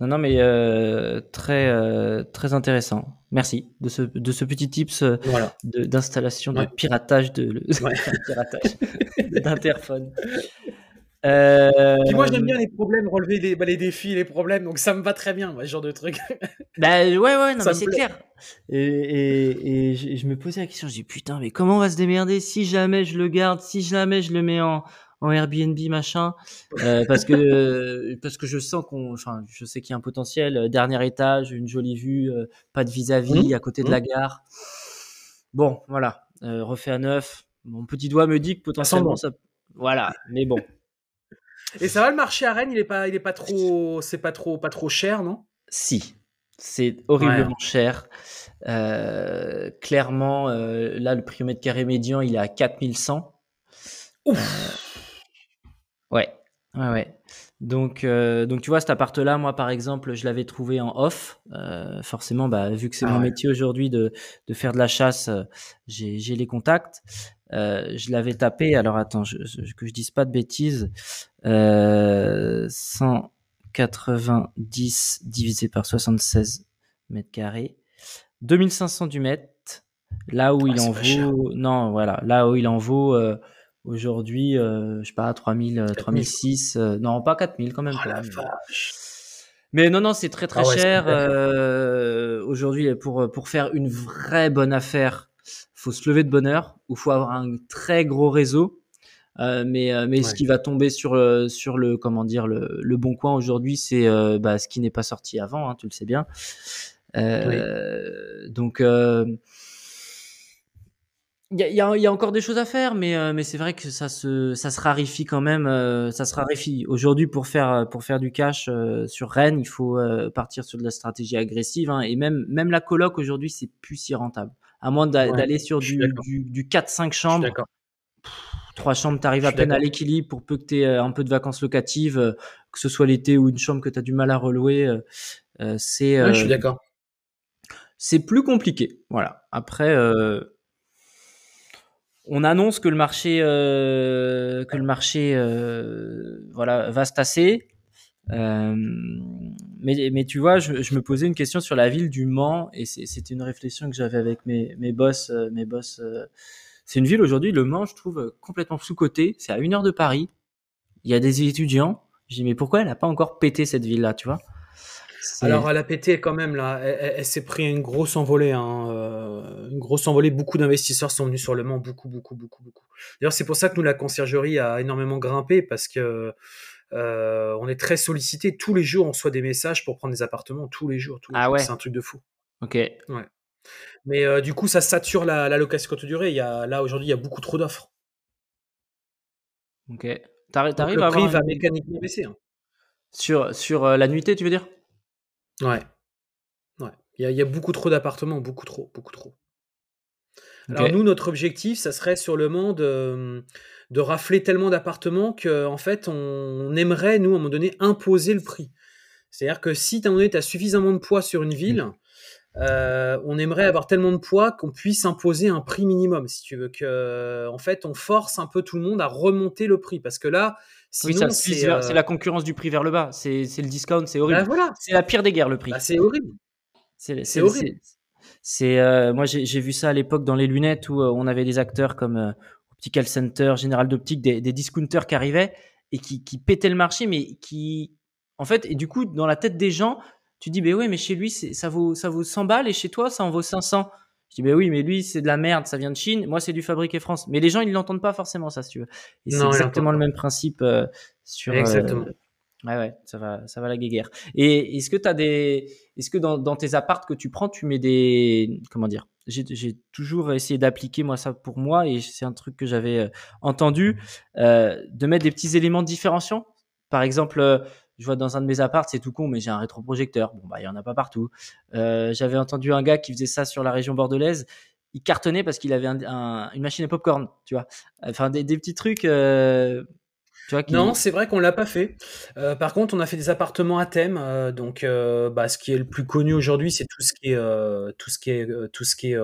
Non, non, mais euh, très, euh, très intéressant. Merci de ce, de ce petit tips euh, d'installation de piratage de, [laughs] [laughs] d'interphone. Euh... Puis moi j'aime bien les problèmes, relever les, bah, les défis, les problèmes, donc ça me va très bien, ce genre de truc. [laughs] bah ouais, ouais, non, mais c'est clair. Et, et, et je, me posais la question, je dis putain, mais comment on va se démerder si jamais je le garde, si jamais je le mets en, en Airbnb machin, euh, [laughs] parce que parce que je sens qu'on, enfin, je sais qu'il y a un potentiel, euh, dernier étage, une jolie vue, euh, pas de vis-à-vis, mmh. à côté de la gare. Bon, voilà, refait à neuf. Mon petit doigt me dit que potentiellement ça, voilà, mais bon. Et ça va le marché à Rennes, il est pas, il est pas trop, c'est pas trop, pas trop cher, non? Si, c'est horriblement cher. Euh, clairement, euh, là, le prix au mètre carré médian, il est à 4100. Ouf. Euh, ouais, ouais. Donc, donc tu vois, cet appart-là, moi, par exemple, je l'avais trouvé en off. forcément, bah, vu que c'est ah mon métier aujourd'hui de, de, faire de la chasse, j'ai les contacts. Euh, je l'avais tapé, alors attends, je, que je dise pas de bêtises, euh, 190 divisé par 76 mètres carrés, 2500 du mètre, là où ah, il en vaut, non, voilà, là où il en vaut euh, aujourd'hui, euh, je sais pas, 3000, 3006, euh, non, pas 4000 quand même. Oh, la mais non, non, c'est très très ah cher. aujourd'hui, pour, pour faire une vraie bonne affaire, faut se lever de bonne heure, ou faut avoir un très gros réseau. Euh, mais euh, mais ce qui va tomber sur euh, sur le comment dire le, le bon coin aujourd'hui, c'est bah, ce qui n'est pas sorti avant, hein, tu le sais bien. Donc il y a, y, a, y a, encore des choses à faire, mais, mais c'est vrai que ça se, ça se raréfie quand même. ça se raréfie. Aujourd'hui, pour faire, pour faire du cash sur Rennes, il faut partir sur de la stratégie agressive. Hein, et même, même la coloc aujourd'hui, c'est plus si rentable à moins d'aller sur du, du, 4-5 chambres. Trois chambres, tu arrives à peine à l'équilibre pour peu que tu aies euh, un peu de vacances locatives, euh, que ce soit l'été ou une chambre que tu as du mal à relouer. Euh, c'est, je suis d'accord. C'est plus compliqué. Voilà. Après, on annonce que le marché, que le marché voilà, va se tasser. Euh, mais, mais tu vois, je, me posais une question sur la ville du Mans et c'était une réflexion que j'avais avec mes, mes boss. Euh, mes boss euh. c'est une ville aujourd'hui, le Mans, je trouve complètement sous-côté. C'est à une heure de Paris. Il y a des étudiants. Je dis, mais pourquoi elle n'a pas encore pété cette ville-là, tu vois? Alors elle a pété quand même là, elle, s'est pris une grosse envolée, hein, une grosse envolée. Beaucoup d'investisseurs sont venus sur le Mans, beaucoup, beaucoup, beaucoup, beaucoup. D'ailleurs c'est pour ça que nous la conciergerie a énormément grimpé parce que euh, on est très sollicité. Tous les jours, on reçoit des messages pour prendre des appartements. Tous les jours. ah ouais. C'est un truc de fou. Ok. Ouais. Mais euh, du coup, ça sature la, location courte durée. Il y a, là, aujourd'hui, il y a beaucoup trop d'offres. Ok. T'arrives à avoir. va mécaniquement baisser. Hein. Sur, sur euh, la nuitée, tu veux dire? Ouais. Ouais. Il y, a, beaucoup trop d'appartements. Beaucoup trop. Beaucoup trop. Alors, nous, notre objectif, ça serait sur le de rafler tellement d'appartements qu'en en fait, on, aimerait, nous, à un moment donné, imposer le prix. C'est-à-dire que si, à un moment donné, tu as suffisamment de poids sur une ville, euh, on aimerait avoir tellement de poids qu'on puisse imposer un prix minimum, si tu veux. Que, en fait, on force un peu tout le monde à remonter le prix. Parce que là, sinon, euh, c'est la concurrence du prix vers le bas. C'est le discount, c'est horrible. Bah, voilà. C'est la pire des guerres, le prix. Bah, c'est horrible. C'est horrible. C'est euh, moi j'ai vu ça à l'époque dans les lunettes où on avait des acteurs comme Optical Center, Général d'Optique, des, des, discounters qui arrivaient et qui, qui pétaient le marché, mais qui, en fait, et du coup, dans la tête des gens, tu dis, ben oui, mais chez lui, ça vaut, ça vaut 100 balles et chez toi, ça en vaut 500. Je dis, ben oui, mais lui, c'est de la merde, ça vient de Chine. Moi, c'est du fabriqué France. Mais les gens, ils l'entendent pas forcément, ça, si tu veux. Et c'est exactement le même principe euh, sur. Exactement. Euh, Ouais, ouais, ça va, ça va la guéguerre. Et est-ce que tu as des, est-ce que dans, dans, tes appartes que tu prends, tu mets des, comment dire, j'ai toujours essayé d'appliquer moi ça pour moi et c'est un truc que j'avais euh, entendu, euh, de mettre des petits éléments différenciants? Par exemple, euh, je vois dans un de mes appartes, c'est tout con, mais j'ai un rétroprojecteur. Bon bah il y en a pas partout. Euh, j'avais entendu un gars qui faisait ça sur la région bordelaise il cartonnait parce qu'il avait une machine à popcorn, tu vois. Enfin, des, petits trucs. Euh, non, c'est vrai qu'on l'a pas fait. Euh, par contre, on a fait des appartements à thème. Donc, bah, ce qui est le plus connu aujourd'hui, c'est tout ce qui est tout ce qui est tout ce qui est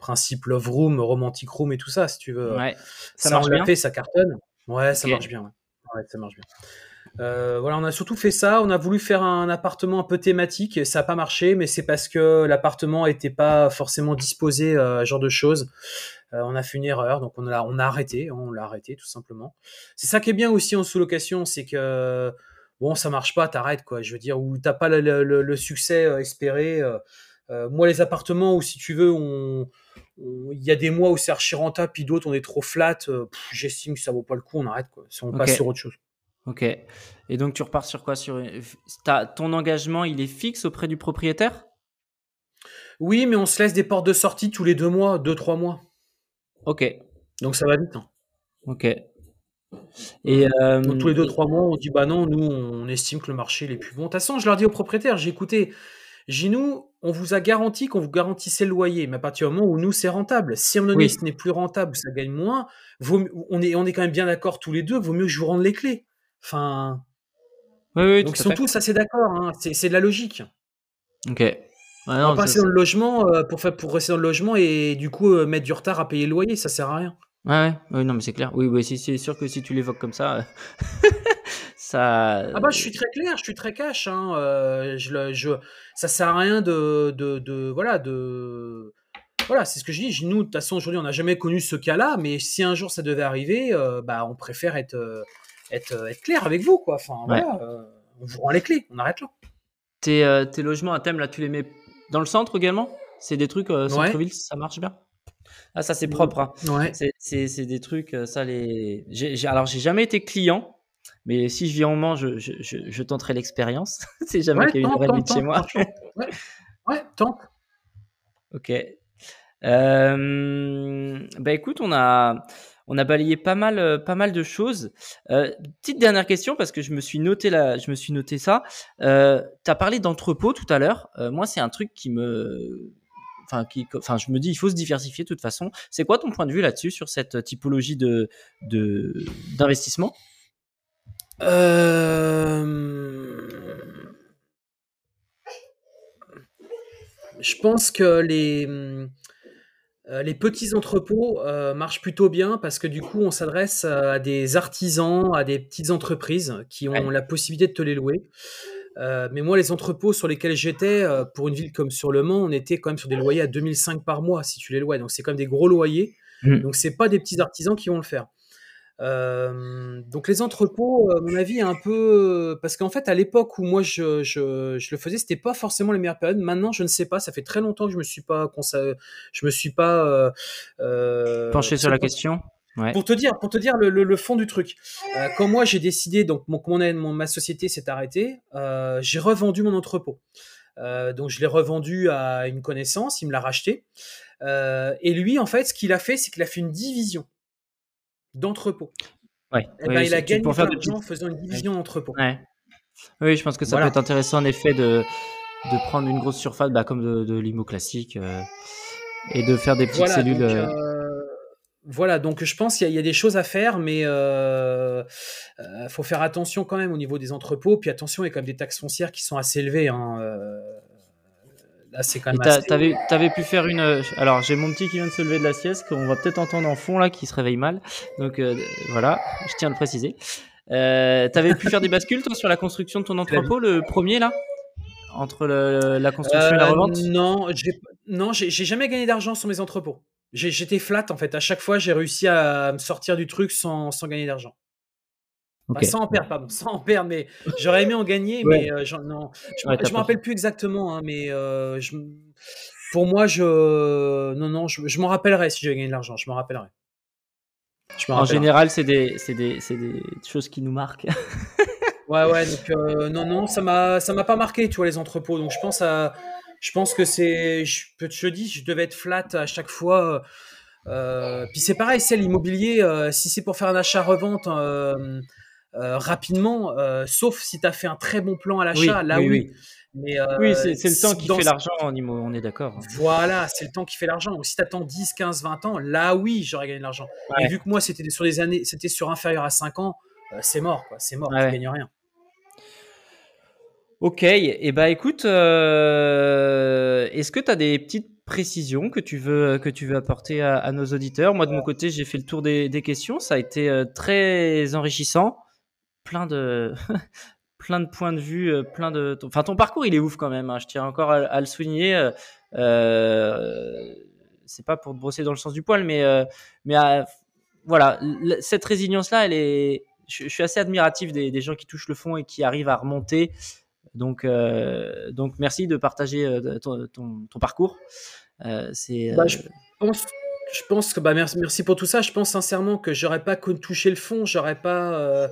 principe love room, romantic room et tout ça, si tu veux. Ouais, ça, marche on fait, ça cartonne. Ouais, ça marche bien. Ouais. ça marche bien. Euh, voilà, on a surtout fait ça. On a voulu faire un appartement un peu thématique. Ça n'a pas marché, mais c'est parce que l'appartement n'était pas forcément disposé à ce genre de choses. Euh, on a fait une erreur, donc on a, on a arrêté. On l'a arrêté tout simplement. C'est ça qui est bien aussi en sous-location, c'est que bon, ça marche pas, t'arrêtes quoi. Je veux dire, ou t'as pas le, succès euh, espéré. moi, les appartements où si tu veux, on il y a des mois où c'est archi rentable, puis d'autres on est trop flat. J'estime que ça vaut pas le coup, on arrête quoi. Si on passe sur autre chose. Ok. Et donc tu repars sur quoi? Sur ton engagement, il est fixe auprès du propriétaire? Oui, mais on se laisse des portes de sortie tous les deux mois, deux trois mois. Ok. Donc ça va vite. Hein. Ok. Et euh, tous les deux trois mois, on dit bah non, nous on estime que le marché est plus bon. De toute façon, je leur dis aux propriétaires, j'ai écouté. J'ai nous, on vous a garanti qu'on vous garantissait le loyer, mais à partir du moment où nous c'est rentable. Si un oui. n'est plus rentable, ça gagne moins. on est, on est quand même bien d'accord tous les deux. Vaut mieux que je vous rende les clés. Enfin. Oui, oui, donc ils sont tous assez d'accord. Hein. C'est de la logique. Ok. on va passer dans le logement euh, pour, faire, pour rester dans le logement et du coup euh, mettre du retard à payer le loyer, ça sert à rien. Ouais, ouais, non, mais c'est clair. Oui, oui c'est sûr que si tu l'évoques comme ça, [laughs] ça. Ah bah, je suis très clair, je suis très cash. Hein. Euh, je, je, ça sert à rien de, de, de voilà, de. Voilà, c'est ce que je dis. Nous, de toute façon, aujourd'hui, on n'a jamais connu ce cas-là, mais si un jour ça devait arriver, bah, on préfère être euh, être, clair avec vous, quoi. Enfin, voilà, euh, on vous rend les clés, on arrête là. Tes, euh, tes logements à thème, là, tu les mets dans le centre également? C'est des trucs centre-ville, ça marche bien? Ah, ça, c'est propre. Hein. Ouais. C'est des trucs, ça, les. J alors, j'ai jamais été client. Mais si je viens en Mans, je, je, je, tenterai l'expérience. [laughs] c'est jamais qu'il y a une vraie nuit chez moi. [laughs] ouais, tente. Ok. Euh, bah écoute, on a, on a balayé pas mal, euh, pas mal de choses. Euh, petite dernière question parce que je me suis noté là, je me suis noté ça. Euh, tu as parlé d'entrepôt tout à l'heure. moi, c'est un truc qui me, enfin, qui, enfin, je me dis, il faut se diversifier de toute façon. C'est quoi ton point de vue là-dessus sur cette typologie de, de d'investissement? Je pense que les euh, les petits entrepôts euh, marchent plutôt bien parce que du coup, on s'adresse à des artisans, à des petites entreprises qui ont la possibilité de te les louer. Euh, mais moi, les entrepôts sur lesquels j'étais, pour une ville comme sur Le Mans, on était quand même sur des loyers à 2005 par mois si tu les louais. Donc c'est quand même des gros loyers. Mmh. Donc c'est pas des petits artisans qui vont le faire. Euh, donc les entrepôts, à mon avis, un peu parce qu'en fait à l'époque où moi je, je, je le faisais, c'était pas forcément les meilleures périodes. Maintenant, je ne sais pas. Ça fait très longtemps que je me suis pas, je me suis pas euh, penché sur la question? Ouais. Pour te dire, pour te dire le, le, fond du truc. Euh, quand moi j'ai décidé, donc mon, mon, mon ma société s'est arrêtée, euh, j'ai revendu mon entrepôt. Euh, donc je l'ai revendu à une connaissance, il me l'a racheté. et lui, en fait, ce qu'il a fait, c'est qu'il a fait une division d'entrepôt. Ouais. Eh ben, il a gagné de l'argent en faisant une division d'entrepôt. Ouais. Oui, je pense que ça peut être intéressant en effet de, de prendre une grosse surface bah, comme de, de l'IMO classique euh, et de faire des petites cellules. Donc, euh, euh, voilà, donc je pense qu'il y, y, a des choses à faire, mais il euh, faut faire attention quand même au niveau des entrepôts. Puis attention, il y a quand même des taxes foncières qui sont assez élevées. Hein, Là, c'est quand même. T'avais, t'avais pu faire une. Euh, alors, j'ai mon petit qui vient de se lever de la sieste, qu'on va peut-être entendre en fond là, qui se réveille mal. Donc euh, voilà, je tiens à le préciser. Euh, t'avais pu faire des bascules toi sur la construction de ton entrepôt, le premier là, entre le, la construction et la revente? Non, j'ai, non, j'ai, jamais gagné d'argent sur mes entrepôts. j'étais flat en fait. À chaque fois, j'ai réussi à me sortir du truc sans, sans gagner d'argent. Pas sans en perdre, pardon, [laughs] sans en perdre, mais j'aurais aimé en gagner, mais euh, non, je ne me rappelle plus exactement, hein, mais euh, je, pour moi, je, non, non, je, je m'en rappellerai si j'avais gagné de l'argent, je m'en rappellerai. en général, c'est des, des, des, choses qui nous marquent. [laughs] ouais, ouais, donc euh, non, non, ça m'a, ça m'a pas marqué, tu vois, les entrepôts, donc je pense à, je pense que c'est, je, je te dis, je devais être flat à chaque fois. puis c'est pareil, c'est l'immobilier, si c'est pour faire un achat-revente euh, rapidement, euh, sauf si tu as fait un très bon plan à l'achat, là oui. Mais, oui, c'est le temps qui fait l'argent, on est d'accord. Voilà, c'est le temps qui fait l'argent. Si tu attends 10, 15, 20 ans, là oui, j'aurais gagné de l'argent. Et vu que moi, c'était sur des années, c'était sur inférieur à 5 ans, c'est mort, quoi. C'est mort, tu gagnes rien. Ok, et eh ben écoute, est-ce que tu as des petites précisions que tu veux, que tu veux apporter à, nos auditeurs? Moi, de mon côté, j'ai fait le tour des, des, questions. Ça a été très enrichissant. Plein de, [laughs] plein de points de vue, euh, plein de. Enfin, ton parcours, il est ouf quand même. Hein. Je tiens encore à, le souligner. Euh, euh, c'est pas pour te brosser dans le sens du poil, mais mais voilà, cette résilience-là, elle est. Je, suis assez admiratif des, gens qui touchent le fond et qui arrivent à remonter. Donc donc merci de partager ton, ton, parcours. c'est. Bah, je pense. Je pense que bah merci, merci pour tout ça. Je pense sincèrement que j'aurais pas touché le fond, j'aurais pas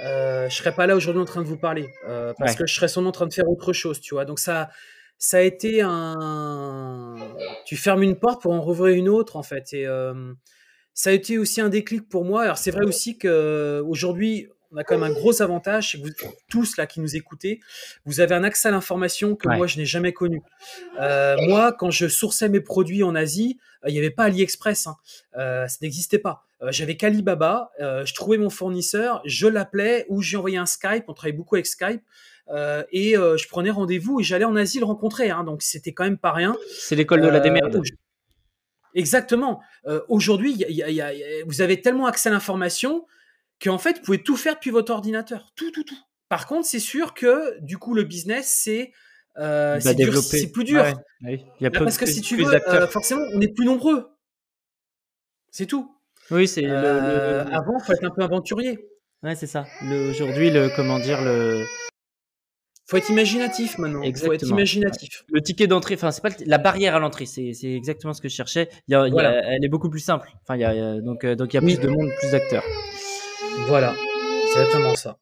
euh, je serais pas là aujourd'hui en train de vous parler euh, parce que je serais sûrement en train de faire autre chose, tu vois. Donc ça, ça a été un. Tu fermes une porte pour en rouvrir une autre, en fait. Et euh, ça a été aussi un déclic pour moi. Alors c'est vrai aussi que aujourd'hui, on a quand même un gros avantage, c'est que vous tous là qui nous écoutez, vous avez un accès à l'information que moi je n'ai jamais connu. Euh, moi, quand je sourçais mes produits en Asie, il n'y avait pas AliExpress, hein. ça n'existait pas. Euh, j'avais qu'Alibaba, euh, je trouvais mon fournisseur, je l'appelais ou j'ai envoyé un Skype, on travaillait beaucoup avec Skype, euh, et je prenais rendez-vous et j'allais en Asie le rencontrer, hein, donc c'était quand même pas rien. C'est l'école de la démerde. Exactement. Aujourd'hui, vous avez tellement accès à l'information qu'en fait, vous pouvez tout faire depuis votre ordinateur, tout, tout, tout. Par contre, c'est sûr que du coup, le business, c'est euh, c'est plus dur. Il y a Parce que si tu veux, forcément, on est plus nombreux. C'est tout. Oui, c'est le, euh, Avant, faut être un peu aventurier. Ouais, c'est ça. Aujourd'hui, le comment dire le. Faut être imaginatif maintenant. Exactement. Faut être imaginatif. Le ticket d'entrée, enfin c'est pas la barrière à l'entrée, c'est exactement ce que je cherchais. Il y a, elle est beaucoup plus simple. Enfin, il y a, donc euh, donc il y a plus de monde, plus d'acteurs. Voilà, c'est exactement ça.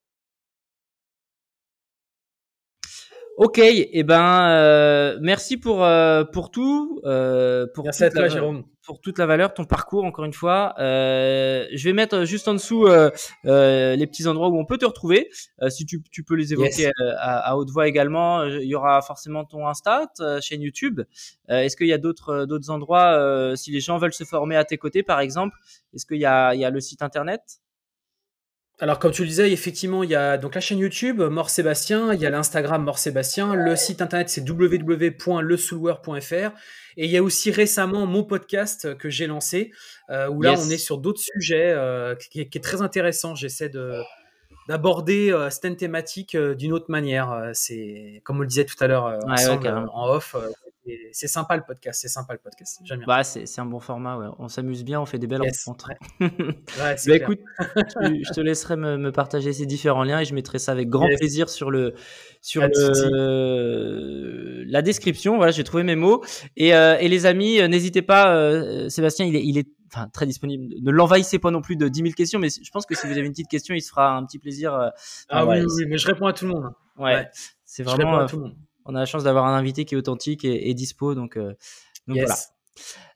Ok, et eh ben euh, merci pour euh, pour tout, euh, pour merci à toi, Jérôme, pour toute la valeur, ton parcours encore une fois. Euh, je vais mettre juste en dessous euh, euh, les petits endroits où on peut te retrouver. si tu, tu, peux les évoquer à, à, haute voix également, il y aura forcément ton Insta, ta chaîne YouTube. est-ce qu'il y a d'autres d'autres endroits si les gens veulent se former à tes côtés, par exemple? Est-ce qu'il y a il y a le site internet? Alors, comme tu le disais, effectivement, il y a donc la chaîne YouTube Mort Sébastien, il y a l'Instagram Mort Sébastien, le site internet c'est www.lesouloueur.fr et il y a aussi récemment mon podcast que j'ai lancé euh, où là on est sur d'autres sujets euh, qui, est très intéressant. J'essaie de d'aborder euh, cette thématique d'une autre manière. C'est comme on le disait tout à l'heure en off c'est sympa le podcast, c'est sympa le podcast. J'aime bien. Bah, c'est un bon format, ouais. on s'amuse bien, on fait des belles rencontres. Ouais. [laughs] bah, écoute, je te laisserai me, me, partager ces différents liens et je mettrai ça avec grand plaisir sur le sur le, la description. Voilà, j'ai trouvé mes mots et, euh, et les amis, euh, n'hésitez pas. Euh, Sébastien, il est, il est enfin, très disponible. Ne l'envahissez pas non plus de 10 000 questions, mais je pense que si vous avez une petite question, il se fera un petit plaisir. ah oui, oui, mais je réponds à tout le monde. Ouais, c'est vraiment. Je réponds à tout le monde on a la chance d'avoir un invité qui est authentique et, dispo. Donc, euh, voilà.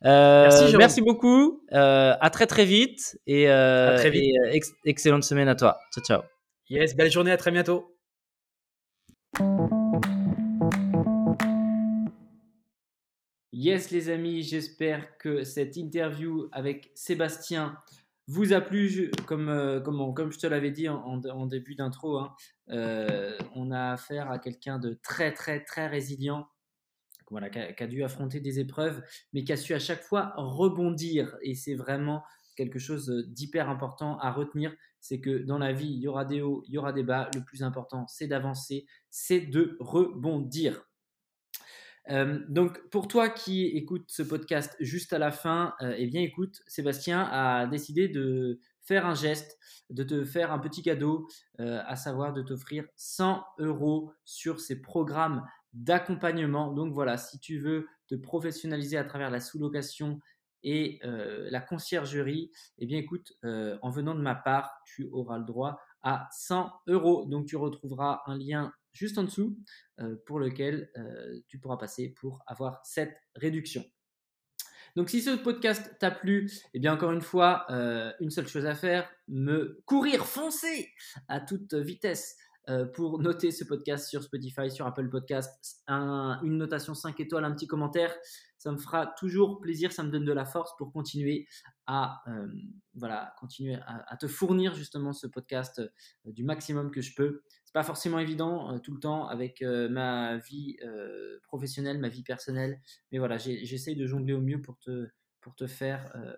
Euh, merci, beaucoup. Euh, à très très vite et, très vite. excellente semaine à toi. Ciao ciao. Yes, belle journée. À très bientôt. Yes les amis, j'espère que cette interview avec Sébastien vous a plu, comme, euh, comme je te l'avais dit en, début d'intro, hein, euh, on a affaire à quelqu'un de très très très résilient, voilà, qui a, dû affronter des épreuves, mais qui a su à chaque fois rebondir. Et c'est vraiment quelque chose d'hyper important à retenir, c'est que dans la vie, il y aura des hauts, il y aura des bas. Le plus important, c'est d'avancer, c'est de rebondir. Euh, donc, pour toi qui écoutes ce podcast juste à la fin, euh, eh bien, écoute, Sébastien a décidé de faire un geste, de te faire un petit cadeau, euh, à savoir de t'offrir 100 euros sur ses programmes d'accompagnement. Donc voilà, si tu veux te professionnaliser à travers la sous-location et la conciergerie, eh bien écoute, en venant de ma part, tu auras le droit à 100 euros. Donc tu retrouveras un lien juste en dessous euh, pour lequel euh, tu pourras passer pour avoir cette réduction. Donc si ce podcast t'a plu, eh bien encore une fois, euh, une seule chose à faire, me courir, foncer à toute vitesse pour noter ce podcast sur Spotify, sur Apple Podcast, une notation 5 étoiles, un petit commentaire. Ça me fera toujours plaisir, ça me donne de la force pour continuer à, euh, voilà, continuer à, te fournir justement ce podcast euh, du maximum que je peux. C'est pas forcément évident tout le temps avec ma vie professionnelle, ma vie personnelle, mais voilà, j'essaye de jongler au mieux pour te faire, euh,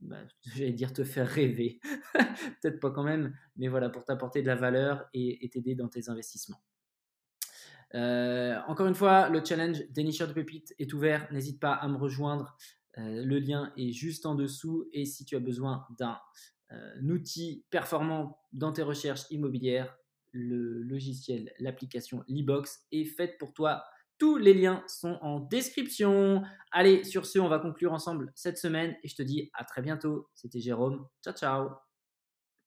bah, [laughs] te faire rêver, [laughs] peut-être pas quand même, mais voilà, pour t'apporter de la valeur et t'aider dans tes investissements. Euh, encore une fois, le challenge dénicheur de pépites est ouvert. N'hésite pas à me rejoindre. Euh, le lien est juste en dessous. Et si tu as besoin d'un outil performant dans tes recherches immobilières, le logiciel, l'application Libox est faite pour toi tous les liens sont en description. Allez, sur ce, on va conclure ensemble cette semaine et je te dis à très bientôt. C'était Jérôme. Ciao, ciao.